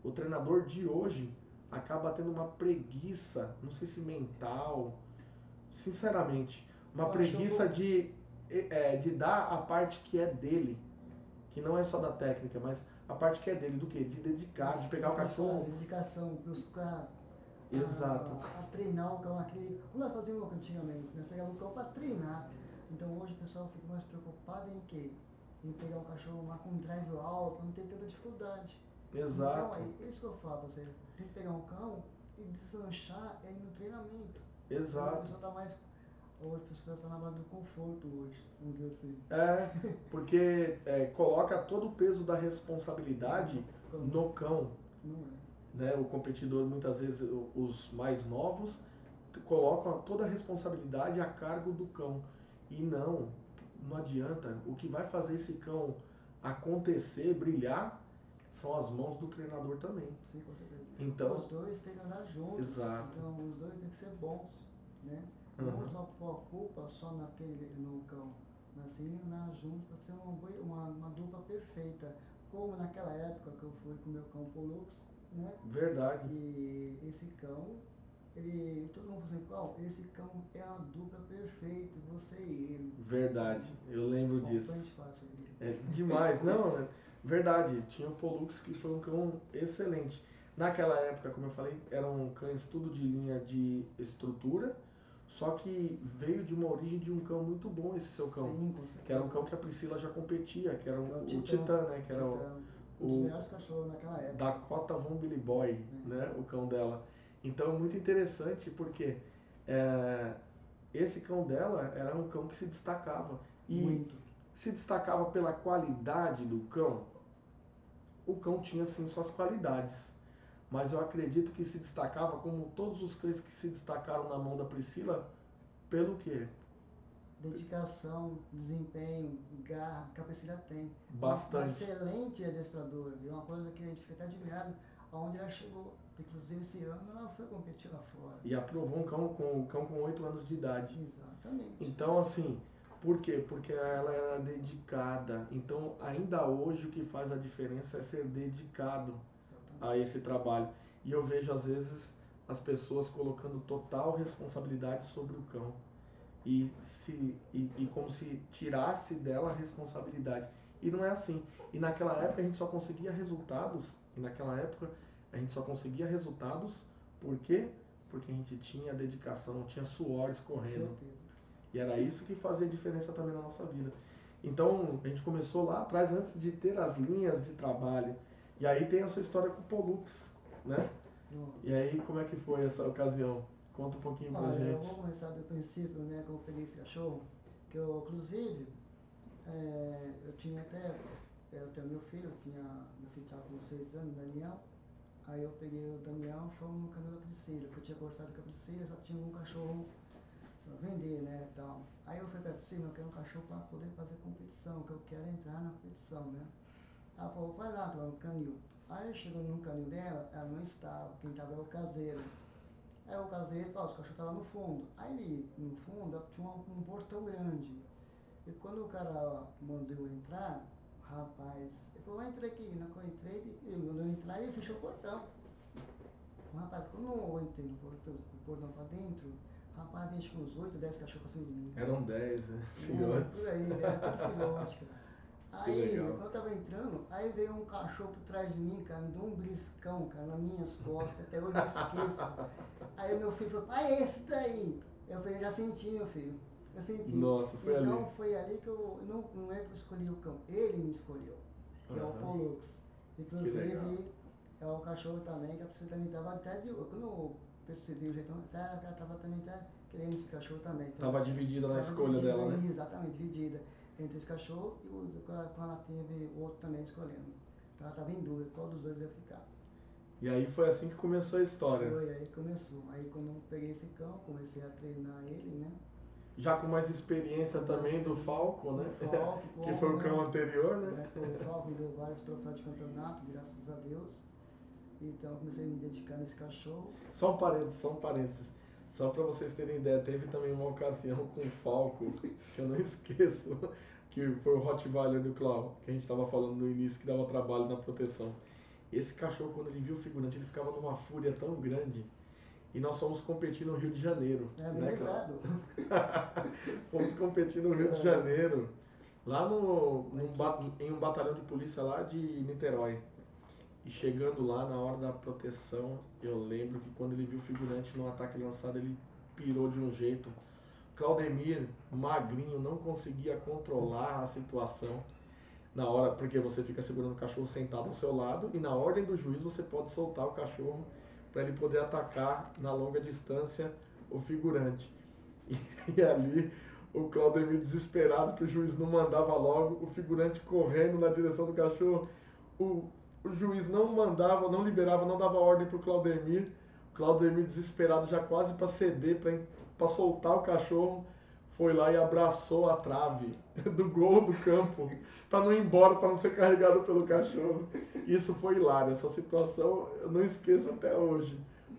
[SPEAKER 1] o treinador de hoje, acaba tendo uma preguiça, não sei se mental, sinceramente, uma eu preguiça de, é, de dar a parte que é dele, que não é só da técnica, mas a parte que é dele, do que? De dedicar, de pegar o cachorro.
[SPEAKER 2] Dedicação, buscar
[SPEAKER 1] Exato.
[SPEAKER 2] A, a, treinar o cão, aquele. Como nós fazíamos antigamente, nós pegávamos o cão para treinar. Então hoje o pessoal fica mais preocupado em quê? Em pegar um cachorro lá com um drive alto, não ter tanta dificuldade.
[SPEAKER 1] Exato.
[SPEAKER 2] Então, é isso que eu falo pra você. Tem que pegar um cão e deslanchar é no treinamento.
[SPEAKER 1] Exato.
[SPEAKER 2] Então, a pessoa tá mais. Hoje as pessoas estão na base do conforto hoje, vamos dizer assim.
[SPEAKER 1] É, porque é, coloca todo o peso da responsabilidade no cão.
[SPEAKER 2] Não é
[SPEAKER 1] né, o competidor, muitas vezes os mais novos, colocam toda a responsabilidade a cargo do cão. E não, não adianta. O que vai fazer esse cão acontecer, brilhar, são as mãos do treinador também.
[SPEAKER 2] Sim, com certeza.
[SPEAKER 1] Então,
[SPEAKER 2] os dois têm que andar juntos.
[SPEAKER 1] Exato.
[SPEAKER 2] Então, os dois têm que ser bons, né?
[SPEAKER 1] Uhum.
[SPEAKER 2] Não só pôr a culpa só naquele, no cão, mas sim andar juntos para ser uma, uma, uma dupla perfeita. Como naquela época que eu fui com o meu cão Polux, né?
[SPEAKER 1] Verdade.
[SPEAKER 2] E esse cão, ele, todo mundo assim, esse cão é a dupla perfeita, você e ele.
[SPEAKER 1] Verdade, eu lembro
[SPEAKER 2] Bom,
[SPEAKER 1] disso.
[SPEAKER 2] Fácil,
[SPEAKER 1] é demais, não, é verdade. Tinha o Pollux que foi um cão excelente. Naquela época, como eu falei, eram cães tudo de linha de estrutura, só que veio de uma origem de um cão muito bom esse seu cão.
[SPEAKER 2] Sim,
[SPEAKER 1] que era um cão que a Priscila já competia, que era um, o, o Titã, né? Que era o,
[SPEAKER 2] o melhores cachorros naquela época.
[SPEAKER 1] Dakota Von Billy Boy, é. né? O cão dela. Então, muito interessante porque é, esse cão dela era um cão que se destacava. E
[SPEAKER 2] muito.
[SPEAKER 1] se destacava pela qualidade do cão. O cão tinha, sim, suas qualidades. Mas eu acredito que se destacava, como todos os cães que se destacaram na mão da Priscila, pelo quê?
[SPEAKER 2] Dedicação, desempenho, garra, Priscila tem.
[SPEAKER 1] Bastante.
[SPEAKER 2] Uma excelente adestradora, viu? Uma coisa que a gente fica até admirado aonde ela chegou. Inclusive esse ano ela foi competir lá fora.
[SPEAKER 1] E aprovou um cão com um cão com 8 anos de idade.
[SPEAKER 2] Exatamente.
[SPEAKER 1] Então assim, por quê? Porque ela era dedicada. Então ainda hoje o que faz a diferença é ser dedicado Exatamente. a esse trabalho. E eu vejo às vezes as pessoas colocando total responsabilidade sobre o cão e, se, e, e como se tirasse dela a responsabilidade. E não é assim. E naquela época a gente só conseguia resultados, e naquela época a gente só conseguia resultados por quê? Porque a gente tinha dedicação, tinha suor escorrendo. E era isso que fazia diferença também na nossa vida. Então, a gente começou lá atrás, antes de ter as linhas de trabalho. E aí tem a sua história com o Polux, né? E aí, como é que foi essa ocasião? Conta um pouquinho pra
[SPEAKER 2] Olha,
[SPEAKER 1] gente.
[SPEAKER 2] Eu vou começar do princípio, né, eu peguei esse cachorro, que eu, inclusive, é, eu tinha até, é, eu tenho meu filho, eu tinha, meu filho estava com 6 anos, Daniel, aí eu peguei o Daniel e fomos no canal da Priscila, que eu tinha conversado com a Priscila, só tinha um cachorro para vender, né, tal. Aí eu falei pra Priscila, eu quero um cachorro para poder fazer competição, que eu quero entrar na competição, né. Ela falou, vai lá, no canil. Aí chegou no canil dela, ela não estava, quem estava era o caseiro. Aí o caseiro falou, os cachorros estavam no fundo. Aí ele, no fundo, tinha um, um portão grande. E quando o cara mandou eu entrar, rapaz, ele falou, entrar aqui. Na que eu entrei, ele mandou eu entrar e ele fechou o portão. Rapaz, quando eu entrei no portão, o portão pra dentro, rapaz, veio uns 8, 10 cachorros cima de mim.
[SPEAKER 1] Eram 10, né?
[SPEAKER 2] É,
[SPEAKER 1] Filhotes.
[SPEAKER 2] por aí, era tudo filhote, cara. Aí, eu tava entrando, aí veio um cachorro por trás de mim, cara, me deu um briscão, cara, nas minhas costas, até hoje eu esqueço. Aí meu filho falou, pai, é esse daí. Eu falei, já senti, meu filho. Já senti.
[SPEAKER 1] Nossa, foi
[SPEAKER 2] então,
[SPEAKER 1] ali.
[SPEAKER 2] foi ali que eu, não, não é que eu escolhi o cão, ele me escolheu, que é o. Pollux. Inclusive, é o cachorro também, que a pessoa também tava até de, quando eu percebi o jeitão, até, ela tava também até querendo esse cachorro também. Então,
[SPEAKER 1] Tava dividida na escolha
[SPEAKER 2] dividida
[SPEAKER 1] dela, né?
[SPEAKER 2] Exatamente, dividida entre esse cachorro e o quando ela teve o outro também escolhendo. Então ela estava em dúvida, qual dos dois ia ficar.
[SPEAKER 1] E aí foi assim que começou a história.
[SPEAKER 2] Foi aí que começou. Aí quando eu peguei esse cão, comecei a treinar ele, né?
[SPEAKER 1] Já com mais experiência também do Falco, né?
[SPEAKER 2] Falco,
[SPEAKER 1] que foi o cão
[SPEAKER 2] né?
[SPEAKER 1] anterior, né?
[SPEAKER 2] Né, O Falco me deu vários troféus de campeonato, graças a Deus. Então eu comecei a me dedicar nesse cachorro.
[SPEAKER 1] Só um parênteses, só um parênteses. Só para vocês terem ideia, teve também uma ocasião com o Falco, que eu não esqueço, que foi o Rottweiler do Clau, que a gente estava falando no início que dava trabalho na proteção. Esse cachorro, quando ele viu o figurante, ele ficava numa fúria tão grande. E nós fomos competir no Rio de Janeiro.
[SPEAKER 2] É
[SPEAKER 1] né, Clau?
[SPEAKER 2] lembrado.
[SPEAKER 1] Fomos competir no Rio de
[SPEAKER 2] É.
[SPEAKER 1] Janeiro, lá no, num em um batalhão de polícia lá de Niterói. E chegando lá na hora da proteção, eu lembro que quando ele viu o figurante no ataque lançado, ele pirou de um jeito. Claudemir, magrinho, não conseguia controlar a situação na hora, porque você fica segurando o cachorro sentado ao seu lado e na ordem do juiz você pode soltar o cachorro para ele poder atacar na longa distância o figurante. E, e ali o Claudemir desesperado que o juiz não mandava logo, o figurante correndo na direção do cachorro, o, o juiz não mandava, não liberava, não dava ordem pro Claudemir. O Claudemir desesperado já quase para ceder, para soltar o cachorro, foi lá e abraçou a trave do gol do campo para não ir embora, para não ser carregado pelo cachorro. Isso foi hilário, essa situação eu não esqueço até hoje.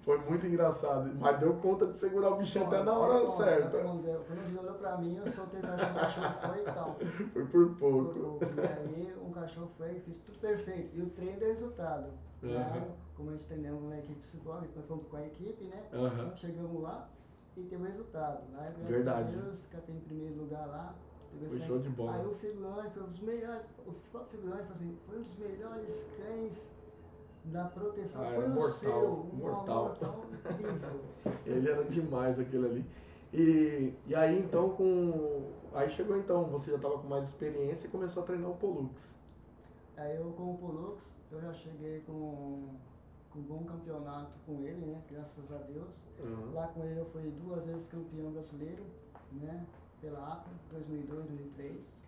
[SPEAKER 1] Foi muito engraçado, mas deu conta de segurar o bichinho até na hora
[SPEAKER 2] Bom,
[SPEAKER 1] certa.
[SPEAKER 2] Quando ele olhou pra mim, eu soltei o cachorro, o cachorro foi e tal.
[SPEAKER 1] Foi por pouco.
[SPEAKER 2] E aí um cachorro foi, fiz tudo perfeito. E o treino deu resultado.
[SPEAKER 1] Uhum.
[SPEAKER 2] Claro, como a gente treinamos na equipe psicóloga, nós fomos com a equipe, né?
[SPEAKER 1] Aham.
[SPEAKER 2] Chegamos lá e teve resultado. Lá,
[SPEAKER 1] Verdade.
[SPEAKER 2] a Deus, catei em primeiro lugar lá.
[SPEAKER 1] Foi show de bola.
[SPEAKER 2] Aí o figurante foi um dos melhores, o figurante falou assim, foi um dos melhores cães da proteção.
[SPEAKER 1] Ah,
[SPEAKER 2] foi
[SPEAKER 1] era
[SPEAKER 2] o
[SPEAKER 1] mortal,
[SPEAKER 2] seu,
[SPEAKER 1] mortal.
[SPEAKER 2] mortal incrível.
[SPEAKER 1] Ele era demais aquele ali. E, e aí então com. Aí chegou então, você já estava com mais experiência e começou a treinar o Pollux.
[SPEAKER 2] Aí eu com o Polux, eu já cheguei com, com um bom campeonato com ele, né? Graças a Deus.
[SPEAKER 1] Uhum.
[SPEAKER 2] Lá com ele eu fui duas vezes campeão brasileiro, né? Pela APA, 2002, 2003.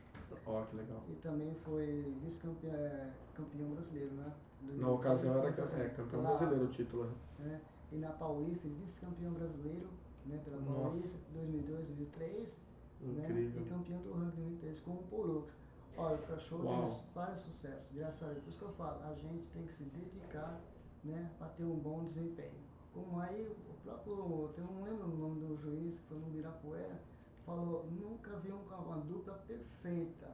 [SPEAKER 1] Ó, que legal.
[SPEAKER 2] E também foi vice-campeão é, campeão brasileiro, né?
[SPEAKER 1] Na ocasião era
[SPEAKER 2] Campeão
[SPEAKER 1] é, campeão
[SPEAKER 2] pela
[SPEAKER 1] brasileiro o título. né?
[SPEAKER 2] né? E na Paulista, vice-campeão brasileiro, né? Pela. Paulista, 2002, 2003. Né?
[SPEAKER 1] Incrível.
[SPEAKER 2] E campeão do ranking 2003 com o Polux. Olha, o cachorro
[SPEAKER 1] Uau.
[SPEAKER 2] vários sucessos, graças a Deus. Por isso que eu falo, a gente tem que se dedicar, né? Para ter um bom desempenho. Como aí o próprio, eu não lembro o nome do juiz, que foi no Ibirapuera, falou, nunca vi um, uma dupla perfeita.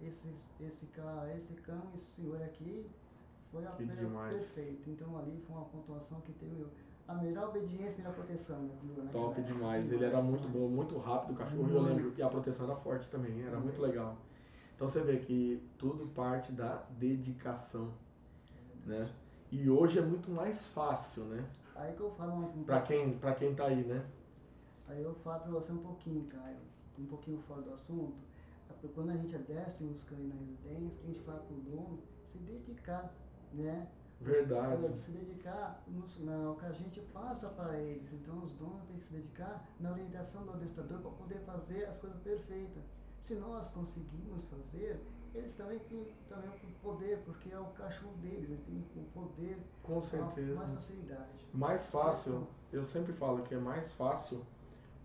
[SPEAKER 2] Esse, esse, esse cão e esse senhor aqui foi a
[SPEAKER 1] Que
[SPEAKER 2] per-
[SPEAKER 1] demais.
[SPEAKER 2] perfeito. Então ali foi uma pontuação que teve a melhor obediência e a melhor proteção. Né, naquela
[SPEAKER 1] Top demais. Ele era muito bom, muito rápido o cachorro, eu
[SPEAKER 2] Muito.
[SPEAKER 1] lembro. E a proteção era forte também, era muito legal. Então você vê que tudo parte da dedicação, né? E hoje é muito mais fácil, né?
[SPEAKER 2] Aí que eu falo um, um
[SPEAKER 1] Pra quem, pra quem tá aí, né?
[SPEAKER 2] Aí eu falo pra você um pouquinho, Caio, um pouquinho fora do assunto. é Quando a gente adestra uns cães na residência, a gente fala pro dono se dedicar, né?
[SPEAKER 1] Verdade.
[SPEAKER 2] Se dedicar nos, no que a gente passa para eles. Então os donos têm que se dedicar na orientação do adestrador para poder fazer as coisas perfeitas. Se nós conseguimos fazer, eles também têm também o poder, porque é o cachorro deles, eles têm o poder,
[SPEAKER 1] Com certeza.
[SPEAKER 2] mais facilidade.
[SPEAKER 1] Mais fácil, eu sempre falo que é mais fácil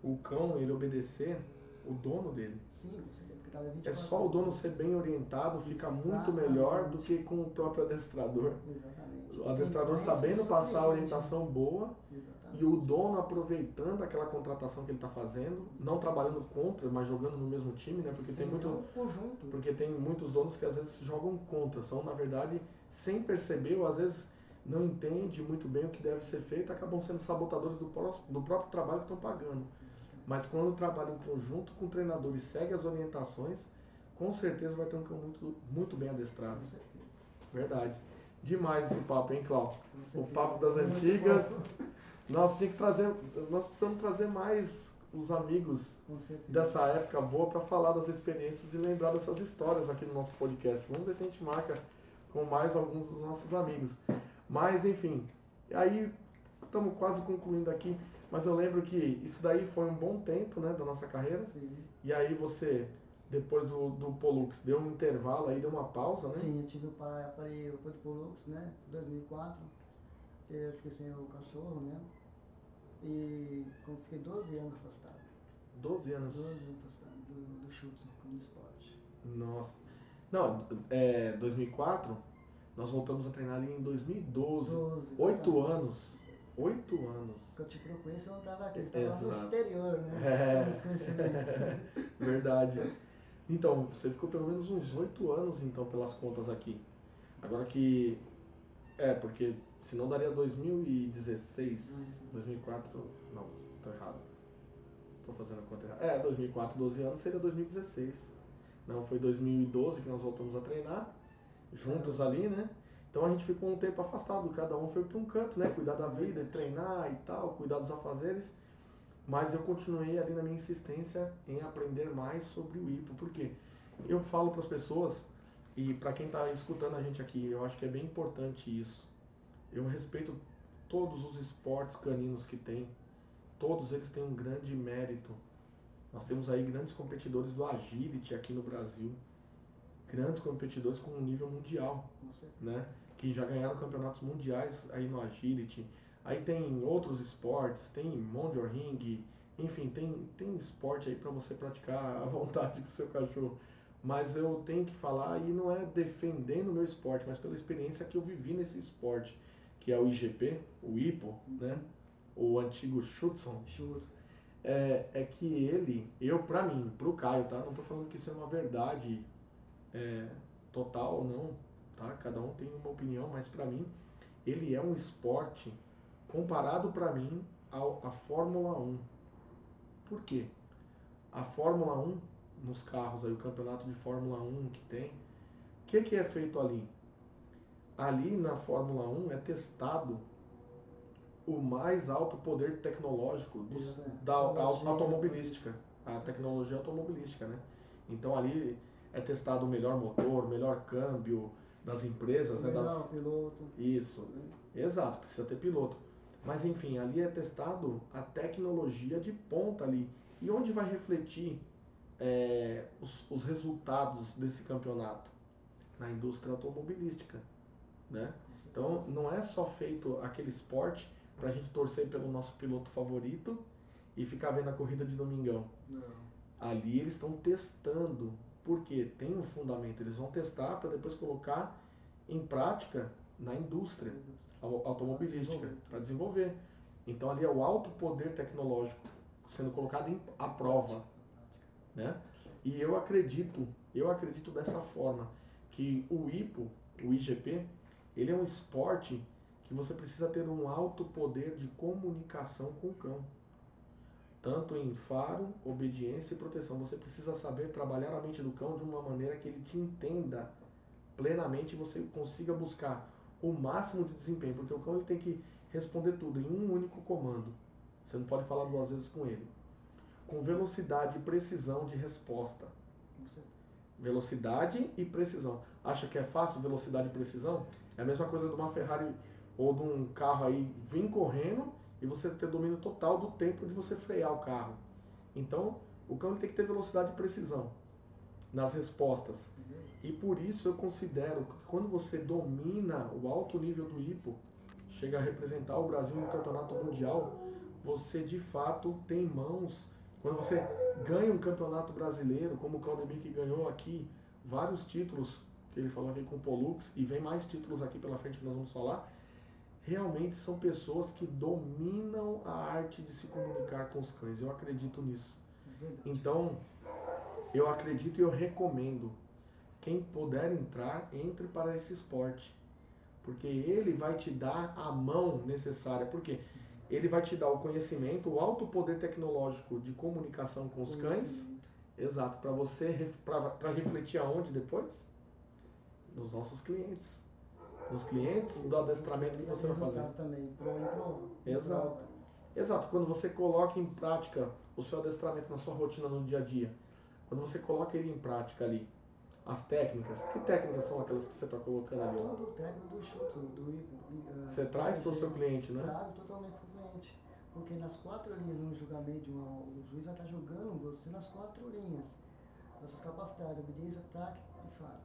[SPEAKER 1] o cão ele obedecer o dono dele.
[SPEAKER 2] Sim, você tem que tá ali
[SPEAKER 1] É
[SPEAKER 2] 24
[SPEAKER 1] só o dono ser bem orientado, fica muito melhor do que com o próprio adestrador.
[SPEAKER 2] Exatamente.
[SPEAKER 1] O adestrador
[SPEAKER 2] Tem
[SPEAKER 1] sabendo
[SPEAKER 2] pressa,
[SPEAKER 1] passar a orientação boa
[SPEAKER 2] Exatamente.
[SPEAKER 1] e o dono aproveitando aquela contratação que ele está fazendo, não trabalhando contra, mas jogando no mesmo time, né? Porque tem
[SPEAKER 2] Sim,
[SPEAKER 1] muito,
[SPEAKER 2] é
[SPEAKER 1] porque tem muitos donos que às vezes jogam contra, são na verdade sem perceber ou às vezes não entende muito bem o que deve ser feito, acabam sendo sabotadores do, pró- do próprio trabalho que estão pagando. Mas quando trabalha em conjunto com o treinador e segue as orientações, com certeza vai ter um cão muito, muito bem adestrado. Verdade. Demais esse papo, hein, Cláudio? O papo das antigas. Nós tem que trazer, nós precisamos trazer mais os amigos dessa época boa para falar das experiências e lembrar dessas histórias aqui no nosso podcast. Vamos ver se a gente marca com mais alguns dos nossos amigos. Mas enfim, aí estamos quase concluindo aqui, mas eu lembro que isso daí foi um bom tempo, né, da nossa carreira.
[SPEAKER 2] Sim.
[SPEAKER 1] E aí você depois do, do Pollux deu um intervalo aí, deu uma pausa, né?
[SPEAKER 2] Sim, eu tive o pai, parei o Pedro Polux, né, em 2004, eu fiquei sem o cachorro, né, e fiquei 12 anos afastado,
[SPEAKER 1] 12 anos.
[SPEAKER 2] 12 anos afastado do, do chute como esporte.
[SPEAKER 1] Nossa. Não, é, 2004, nós voltamos a treinar ali em 2012.
[SPEAKER 2] 12,
[SPEAKER 1] Oito
[SPEAKER 2] exatamente.
[SPEAKER 1] anos. Oito anos.
[SPEAKER 2] Quando eu te procurei, você não estava aqui, você estava no exterior, né,
[SPEAKER 1] É.
[SPEAKER 2] os conhecimentos.
[SPEAKER 1] Verdade. Então, você ficou pelo menos uns oito anos, então, pelas contas aqui. Agora que. É, porque senão daria 2016. 2004. Não, tô errado. Tô fazendo a conta errada. É, 2004, 12 anos seria 2016. Não, foi 2012 que nós voltamos a treinar, juntos ali, né? Então a gente ficou um tempo afastado, cada um foi para um canto, né? Cuidar da vida, treinar e tal, cuidar dos afazeres. Mas eu continuei ali na minha insistência em aprender mais sobre o IPO. Por quê? Eu falo para as pessoas, e para quem está escutando a gente aqui, eu acho que é bem importante isso. Eu respeito todos os esportes caninos que tem. Todos eles têm um grande mérito. Nós temos aí grandes competidores do agility aqui no Brasil. Grandes competidores com um nível mundial né? Que já ganharam campeonatos mundiais aí no agility. Aí tem outros esportes, tem Mondial Ring, enfim, tem, tem esporte aí para você praticar à vontade com o seu cachorro. Mas eu tenho que falar, e não é defendendo o meu esporte, mas pela experiência que eu vivi nesse esporte, que é o IGP, o IPO, né? O antigo Schutzon é, é que ele, eu pra mim, pro Caio, tá? Não tô falando que isso é uma verdade é, total ou não, tá? Cada um tem uma opinião, mas pra mim, ele é um esporte comparado pra mim ao, à Fórmula 1. Por quê? A Fórmula 1, nos carros aí, o campeonato de Fórmula 1 que tem, o que, que é feito ali? Ali na Fórmula 1 é testado o mais alto poder tecnológico dos,
[SPEAKER 2] Exatamente.
[SPEAKER 1] da
[SPEAKER 2] Tecnologia.
[SPEAKER 1] automobilística, a tecnologia automobilística, né? Então ali é testado o melhor motor, melhor câmbio das empresas, né? Das...
[SPEAKER 2] piloto.
[SPEAKER 1] Isso,
[SPEAKER 2] né?
[SPEAKER 1] exato, precisa ter piloto. Mas enfim, ali é testado a tecnologia de ponta ali. E onde vai refletir é, os, os resultados desse campeonato? Na indústria automobilística, né? Então não é só feito aquele esporte pra gente torcer pelo nosso piloto favorito e ficar vendo a corrida de domingão.
[SPEAKER 2] Não.
[SPEAKER 1] Ali eles estão testando, porque tem um fundamento, eles vão testar para depois colocar em prática na indústria au- automobilística
[SPEAKER 2] Desenvolver.
[SPEAKER 1] para desenvolver. Então ali é o alto poder tecnológico sendo colocado em, à prova, né? E eu acredito, eu acredito dessa forma que o IPO, o IGP, ele é um esporte que você precisa ter um alto poder de comunicação com o cão. Tanto em faro, obediência e proteção. Você precisa saber trabalhar a mente do cão de uma maneira que ele te entenda plenamente e você consiga buscar o máximo de desempenho, porque o cão ele tem que responder tudo em um único comando. Você não pode falar duas vezes com ele. Com velocidade e precisão de resposta. Velocidade e precisão. Acha que é fácil velocidade e precisão? É a mesma coisa de uma Ferrari ou de um carro aí vir correndo e você ter domínio total do tempo de você frear o carro. Então, o ele tem que ter velocidade e precisão nas respostas. E por isso eu considero que quando você domina o alto nível do hipo, chega a representar o Brasil no campeonato mundial, você de fato tem mãos Quando você ganha um campeonato brasileiro, como o Claudemir que ganhou aqui vários títulos, que ele falou aqui com o Polux, e vem mais títulos aqui pela frente que nós vamos falar, realmente são pessoas que dominam a arte de se comunicar com os cães. Eu acredito nisso. Então, eu acredito e eu recomendo. Quem puder entrar, entre para esse esporte. Porque ele vai te dar a mão necessária. Porque ele vai te dar o conhecimento, o alto poder tecnológico de comunicação com os cães. Exato, para você para refletir aonde depois? Nos nossos clientes. Nos clientes do adestramento que você vai fazer.
[SPEAKER 2] Também, pro em prova.
[SPEAKER 1] Exato.
[SPEAKER 2] prova.
[SPEAKER 1] Exato, quando você coloca em prática o seu adestramento na sua rotina no dia a dia, quando você coloca ele em prática ali, as técnicas, que técnicas são aquelas que você está colocando ali?
[SPEAKER 2] Todo o técnico do chute, do ah,
[SPEAKER 1] Você traz para o seu cliente, né?
[SPEAKER 2] Trago totalmente para o cliente. Porque nas quatro linhas, no julgamento, de uma, o juiz vai estar julgando você nas quatro linhas. Das suas capacidades, obediência, ataque e fala.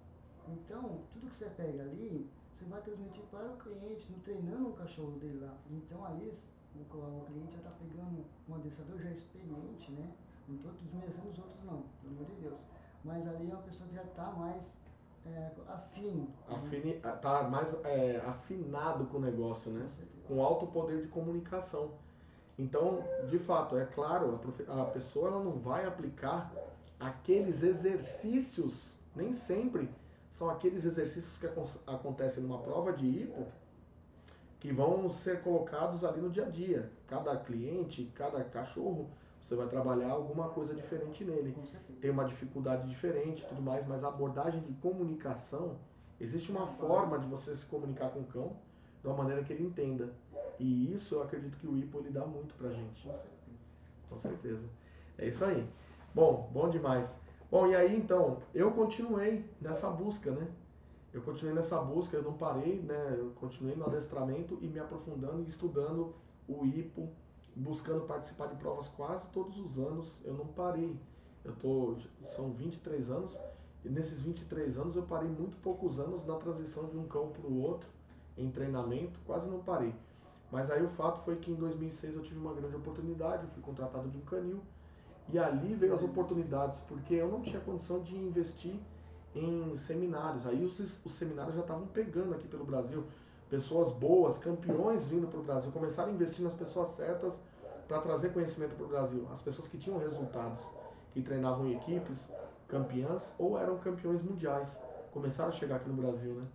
[SPEAKER 2] Então, tudo que você pega ali, você vai transmitir para o cliente, no treinando o cachorro dele lá. Então, ali, o, o cliente já está pegando um adestrador já experiente, né? Não estou desmerecendo os outros, não, pelo amor de Deus. Mas ali é uma pessoa que já está mais é, afim. né?
[SPEAKER 1] Afini, tá mais é, afinado com o negócio, né?
[SPEAKER 2] Com
[SPEAKER 1] alto poder de comunicação. Então, de fato, é claro, a, a pessoa ela não vai aplicar aqueles exercícios, nem sempre são aqueles exercícios que acon- acontecem numa prova de hipo que vão ser colocados ali no dia a dia. Cada cliente, cada cachorro, você vai trabalhar alguma coisa diferente nele tem uma dificuldade diferente e tudo mais, mas a abordagem de comunicação, existe uma forma de você se comunicar com o cão de uma maneira que ele entenda. E isso eu acredito que o IPO ele dá muito pra gente,
[SPEAKER 2] Com certeza.
[SPEAKER 1] com certeza. É isso aí. Bom, bom demais. Bom, e aí então, eu continuei nessa busca, né? Eu continuei nessa busca, eu não parei, né? Eu continuei no adestramento e me aprofundando e estudando o IPO, buscando participar de provas quase todos os anos. Eu não parei. Eu tô, são 23 anos e nesses 23 anos eu parei muito poucos anos na transição de um cão para o outro em treinamento, quase não parei. Mas aí o fato foi que em 2006 eu tive uma grande oportunidade, eu fui contratado de um canil e ali veio as oportunidades, porque eu não tinha condição de investir em seminários. Aí os, os seminários já estavam pegando aqui pelo Brasil. Pessoas boas, campeões vindo para o Brasil, começaram a investir nas pessoas certas para trazer conhecimento para o Brasil. As pessoas que tinham resultados, que treinavam em equipes campeãs ou eram campeões mundiais, começaram a chegar aqui no Brasil, né?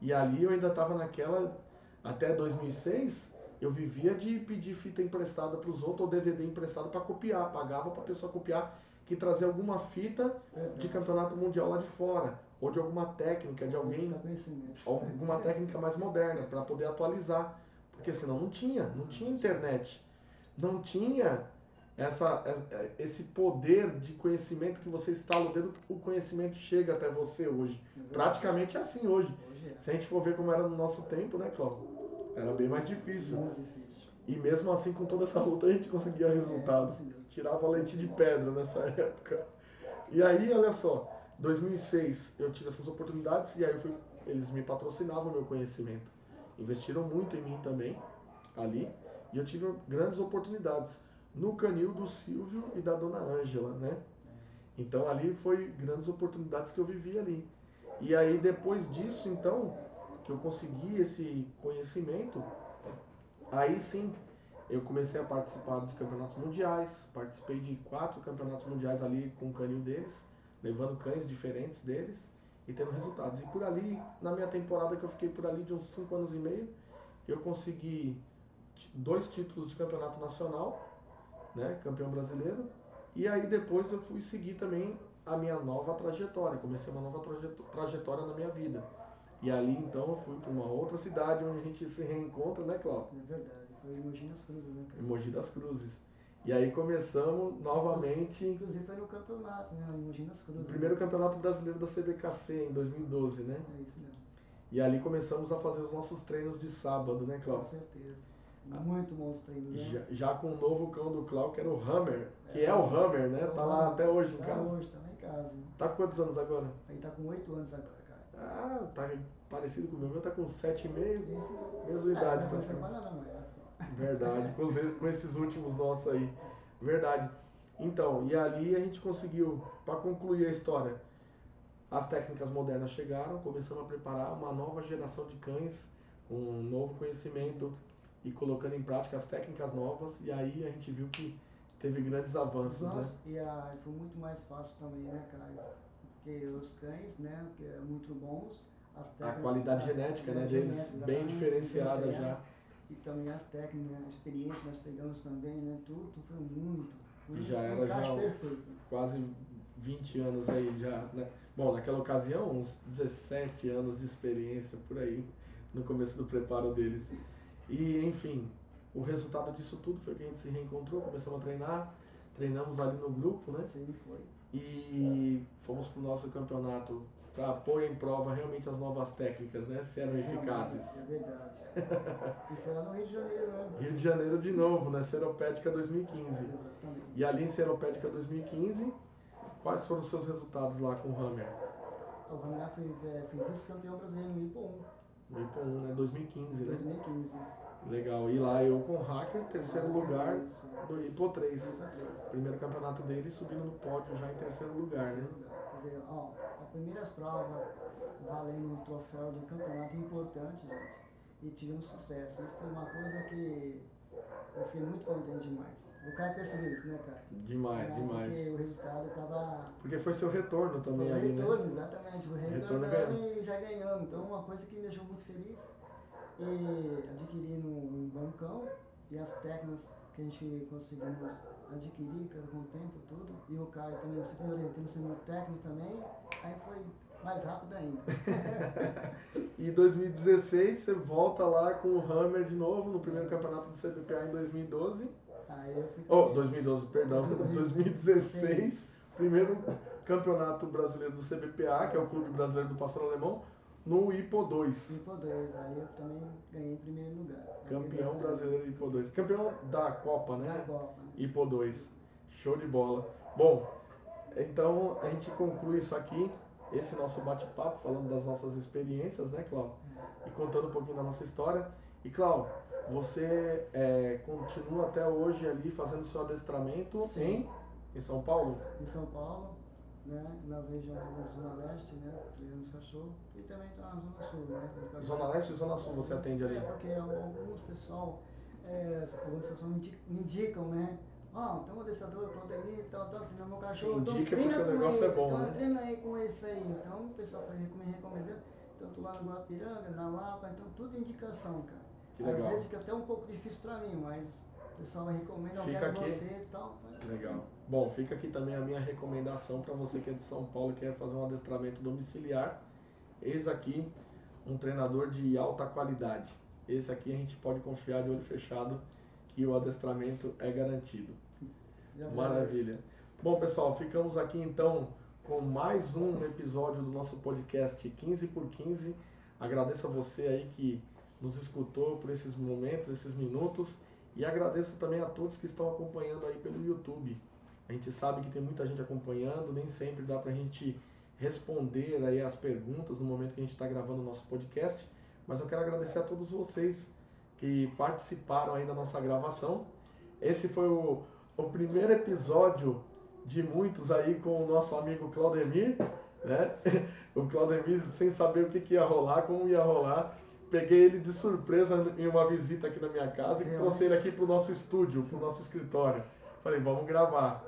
[SPEAKER 1] E ali eu ainda estava naquela, até 2006, eu vivia de pedir fita emprestada para os outros ou DVD emprestado para copiar, pagava para a pessoa copiar, que trazia alguma fita de campeonato mundial lá de fora, ou de alguma técnica de alguém alguma técnica mais moderna para poder atualizar, porque senão não tinha, não tinha internet, não tinha essa, esse poder de conhecimento que você estala o dedo, o conhecimento chega até você hoje. Praticamente é assim hoje.
[SPEAKER 2] Hoje é.
[SPEAKER 1] Se a gente for ver como era no nosso tempo, né, Cláudio? Era bem mais difícil.
[SPEAKER 2] Muito difícil.
[SPEAKER 1] E mesmo assim, com toda essa luta, a gente conseguia resultados.
[SPEAKER 2] É,
[SPEAKER 1] Tirava leite de pedra nessa época. E aí, olha só, 2006 eu tive essas oportunidades e aí fui, eles me patrocinavam meu conhecimento. Investiram muito em mim também, ali, e eu tive grandes oportunidades no canil do Silvio e da dona Ângela, né? Então ali foi grandes oportunidades que eu vivi ali. E aí depois disso, então, que eu consegui esse conhecimento, aí sim eu comecei a participar de campeonatos mundiais, participei de quatro campeonatos mundiais ali com o canil deles, levando cães diferentes deles e tendo resultados. E por ali, na minha temporada que eu fiquei por ali de uns cinco anos e meio, eu consegui dois títulos de campeonato nacional, né, campeão brasileiro, e aí depois eu fui seguir também a minha nova trajetória, comecei uma nova trajetória na minha vida. E ali então eu fui para uma outra cidade onde a gente se reencontra, né, Cláudio?
[SPEAKER 2] É verdade. Foi em Mogi das Cruzes, né?
[SPEAKER 1] Em Mogi das Cruzes. E aí começamos novamente
[SPEAKER 2] Inclusive foi no campeonato, né? Em Mogi das Cruzes.
[SPEAKER 1] o primeiro campeonato brasileiro da CBKC em 2012, né?
[SPEAKER 2] É isso mesmo.
[SPEAKER 1] E ali começamos a fazer os nossos treinos de sábado, né,
[SPEAKER 2] Com
[SPEAKER 1] Cláudio?
[SPEAKER 2] certeza. Muito bons treinos, né?
[SPEAKER 1] Já, já com o novo cão do Cláudio, que era o Hammer, que é o Hammer, né? Tá lá até hoje em
[SPEAKER 2] Tá
[SPEAKER 1] casa.
[SPEAKER 2] hoje, tá lá em casa. né?
[SPEAKER 1] Tá com quantos anos agora?
[SPEAKER 2] Aí tá com 8 anos agora.
[SPEAKER 1] Ah, tá parecido com o meu, meu tá com 7,5,
[SPEAKER 2] Isso mesmo.
[SPEAKER 1] mesma idade
[SPEAKER 2] é,
[SPEAKER 1] praticamente. Verdade, com, esses últimos nossos aí. Verdade. Então, e ali a gente conseguiu, para concluir a história, as técnicas modernas chegaram, começamos a preparar uma nova geração de cães com um novo conhecimento e colocando em prática as técnicas novas, e aí a gente viu que teve grandes avanços,
[SPEAKER 2] Nossa,
[SPEAKER 1] né?
[SPEAKER 2] E a, foi muito mais fácil também, né, Caio? Porque os cães, né, que é muito bons, as
[SPEAKER 1] A
[SPEAKER 2] técnicas...
[SPEAKER 1] qualidade
[SPEAKER 2] a-
[SPEAKER 1] genética, né,
[SPEAKER 2] a
[SPEAKER 1] deles
[SPEAKER 2] genética,
[SPEAKER 1] bem diferenciada
[SPEAKER 2] diferenciada.
[SPEAKER 1] já.
[SPEAKER 2] E também as técnicas, a experiência que nós pegamos também, né, tudo foi muito. Foi
[SPEAKER 1] E já
[SPEAKER 2] um
[SPEAKER 1] era já
[SPEAKER 2] perfeito.
[SPEAKER 1] Quase 20 anos aí já, né? Bom, naquela ocasião, uns 17 anos de experiência por aí, no começo do preparo deles. E, enfim, o resultado disso tudo foi que a gente se reencontrou, começamos a treinar, treinamos ali no grupo, né?
[SPEAKER 2] Assim foi.
[SPEAKER 1] E fomos pro nosso campeonato para pôr em prova realmente as novas técnicas, né? Se eram eficazes.
[SPEAKER 2] É verdade. e foi lá no Rio de Janeiro, né?
[SPEAKER 1] Rio de Janeiro de novo, né? Seropédica 2015.
[SPEAKER 2] Exatamente.
[SPEAKER 1] E ali em Seropédica 2015, quais foram os seus resultados lá com o Hammer?
[SPEAKER 2] O foi, é, foi vice-campeão brasileiro no IPO 1,
[SPEAKER 1] No IPO 1, né? 2015, né?
[SPEAKER 2] 2015.
[SPEAKER 1] Legal. E lá eu com o Hacker, terceiro lugar do IPO 3.
[SPEAKER 2] Isso, três.
[SPEAKER 1] Primeiro campeonato dele, subindo no pódio já em terceiro lugar, né?
[SPEAKER 2] Quer dizer, ó, as primeiras provas valendo um troféu de campeonato importante, gente. E tivemos sucesso. Isso foi uma coisa que eu fiquei muito contente demais. O Caio percebeu isso, né, Caio?
[SPEAKER 1] Demais,
[SPEAKER 2] Né,
[SPEAKER 1] demais.
[SPEAKER 2] Porque o resultado estava.
[SPEAKER 1] Porque foi seu retorno também
[SPEAKER 2] Foi
[SPEAKER 1] né?
[SPEAKER 2] retorno, exatamente. O
[SPEAKER 1] Retorno
[SPEAKER 2] retorno e já ganhamos. Então, uma coisa que me deixou muito feliz. E adquirindo um bancão e as técnicas que a gente conseguimos adquirir com o tempo tudo. E o Caio também super me orientando, sendo técnico também. Aí foi mais rápido ainda.
[SPEAKER 1] E 2016 você volta lá com o Hammer de novo no primeiro campeonato do CBPA em 2012.
[SPEAKER 2] Aí eu fui.
[SPEAKER 1] Oh, 2012, perdão. 2016, primeiro campeonato brasileiro do CBPA, que é o Clube Brasileiro do Pastor Alemão, no IPO 2.
[SPEAKER 2] IPO 2, aí eu também ganhei em primeiro lugar.
[SPEAKER 1] Campeão brasileiro IPO 2. Campeão da Copa,
[SPEAKER 2] Da
[SPEAKER 1] né?
[SPEAKER 2] Copa. né?
[SPEAKER 1] IPO 2. Show de bola. Bom, então a gente conclui isso aqui, esse nosso bate-papo, falando das nossas experiências, né, Cláudio? E contando um pouquinho da nossa história. E Cláudio, você é, continua até hoje ali fazendo seu adestramento
[SPEAKER 2] Sim.
[SPEAKER 1] em, em São Paulo?
[SPEAKER 2] Em São Paulo, né? Na região da Zona Leste, né? Treinando cachorro. E também tá na Zona Sul, né?
[SPEAKER 1] Zona Leste e Zona Sul você atende ali?
[SPEAKER 2] É, porque alguns pessoal, é, indi- indicam, né? Ah, tem um adestrador, Claudemir e tal, tal, treinando meu cachorro. então
[SPEAKER 1] indica
[SPEAKER 2] treina
[SPEAKER 1] porque o
[SPEAKER 2] com
[SPEAKER 1] negócio
[SPEAKER 2] ele,
[SPEAKER 1] é bom,
[SPEAKER 2] então
[SPEAKER 1] né?
[SPEAKER 2] treina aí com esse aí. Então o pessoal me recomendando, tanto lá no Guapiranga, na Lapa, então tudo indicação, cara.
[SPEAKER 1] Que
[SPEAKER 2] Às
[SPEAKER 1] legal.
[SPEAKER 2] vezes fica até um pouco difícil pra mim, mas o pessoal recomenda, eu
[SPEAKER 1] Fica aqui.
[SPEAKER 2] você e tal.
[SPEAKER 1] Legal. Bom, fica aqui também a minha recomendação para você que é de São Paulo e quer fazer um adestramento domiciliar. Eis aqui um treinador de alta qualidade. Esse aqui a gente pode confiar de olho fechado que o adestramento é garantido. Maravilha. Bom, pessoal, ficamos aqui então com mais um episódio do nosso podcast 15 por 15. Agradeço a você aí que nos escutou por esses momentos, esses minutos e agradeço também a todos que estão acompanhando aí pelo YouTube. A gente sabe que tem muita gente acompanhando, nem sempre dá pra gente responder aí as perguntas no momento que a gente está gravando o nosso podcast, mas eu quero agradecer a todos vocês que participaram aí da nossa gravação. Esse foi o, o primeiro episódio de muitos aí com o nosso amigo Claudemir, né? O Claudemir sem saber o que, que ia rolar, como ia rolar. Peguei ele de surpresa em uma visita aqui na minha casa e
[SPEAKER 2] Realmente.
[SPEAKER 1] trouxe ele aqui pro nosso estúdio, pro nosso escritório. Falei, vamos gravar.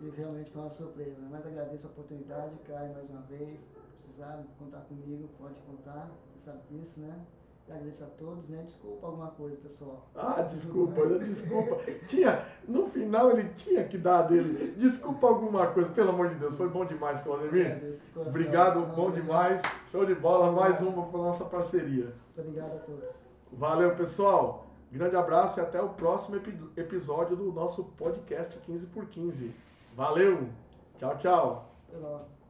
[SPEAKER 2] E realmente foi uma surpresa. Mas agradeço a oportunidade, Caio, mais uma vez. Se precisar contar comigo, pode contar. Você sabe disso, né? Agradeço a todos, né? Desculpa alguma coisa, pessoal.
[SPEAKER 1] Ah, desculpa, desculpa. Tinha, no final ele tinha que dar dele. Desculpa alguma coisa, pelo amor de Deus, foi bom demais, Claudemir.
[SPEAKER 2] De.
[SPEAKER 1] Obrigado,
[SPEAKER 2] Não,
[SPEAKER 1] bom demais. Show de bola, mais uma para nossa parceria.
[SPEAKER 2] Obrigado a todos.
[SPEAKER 1] Valeu, pessoal. Grande abraço e até o próximo epi- episódio do nosso podcast 15 por 15. Valeu. Tchau, tchau.
[SPEAKER 2] Até.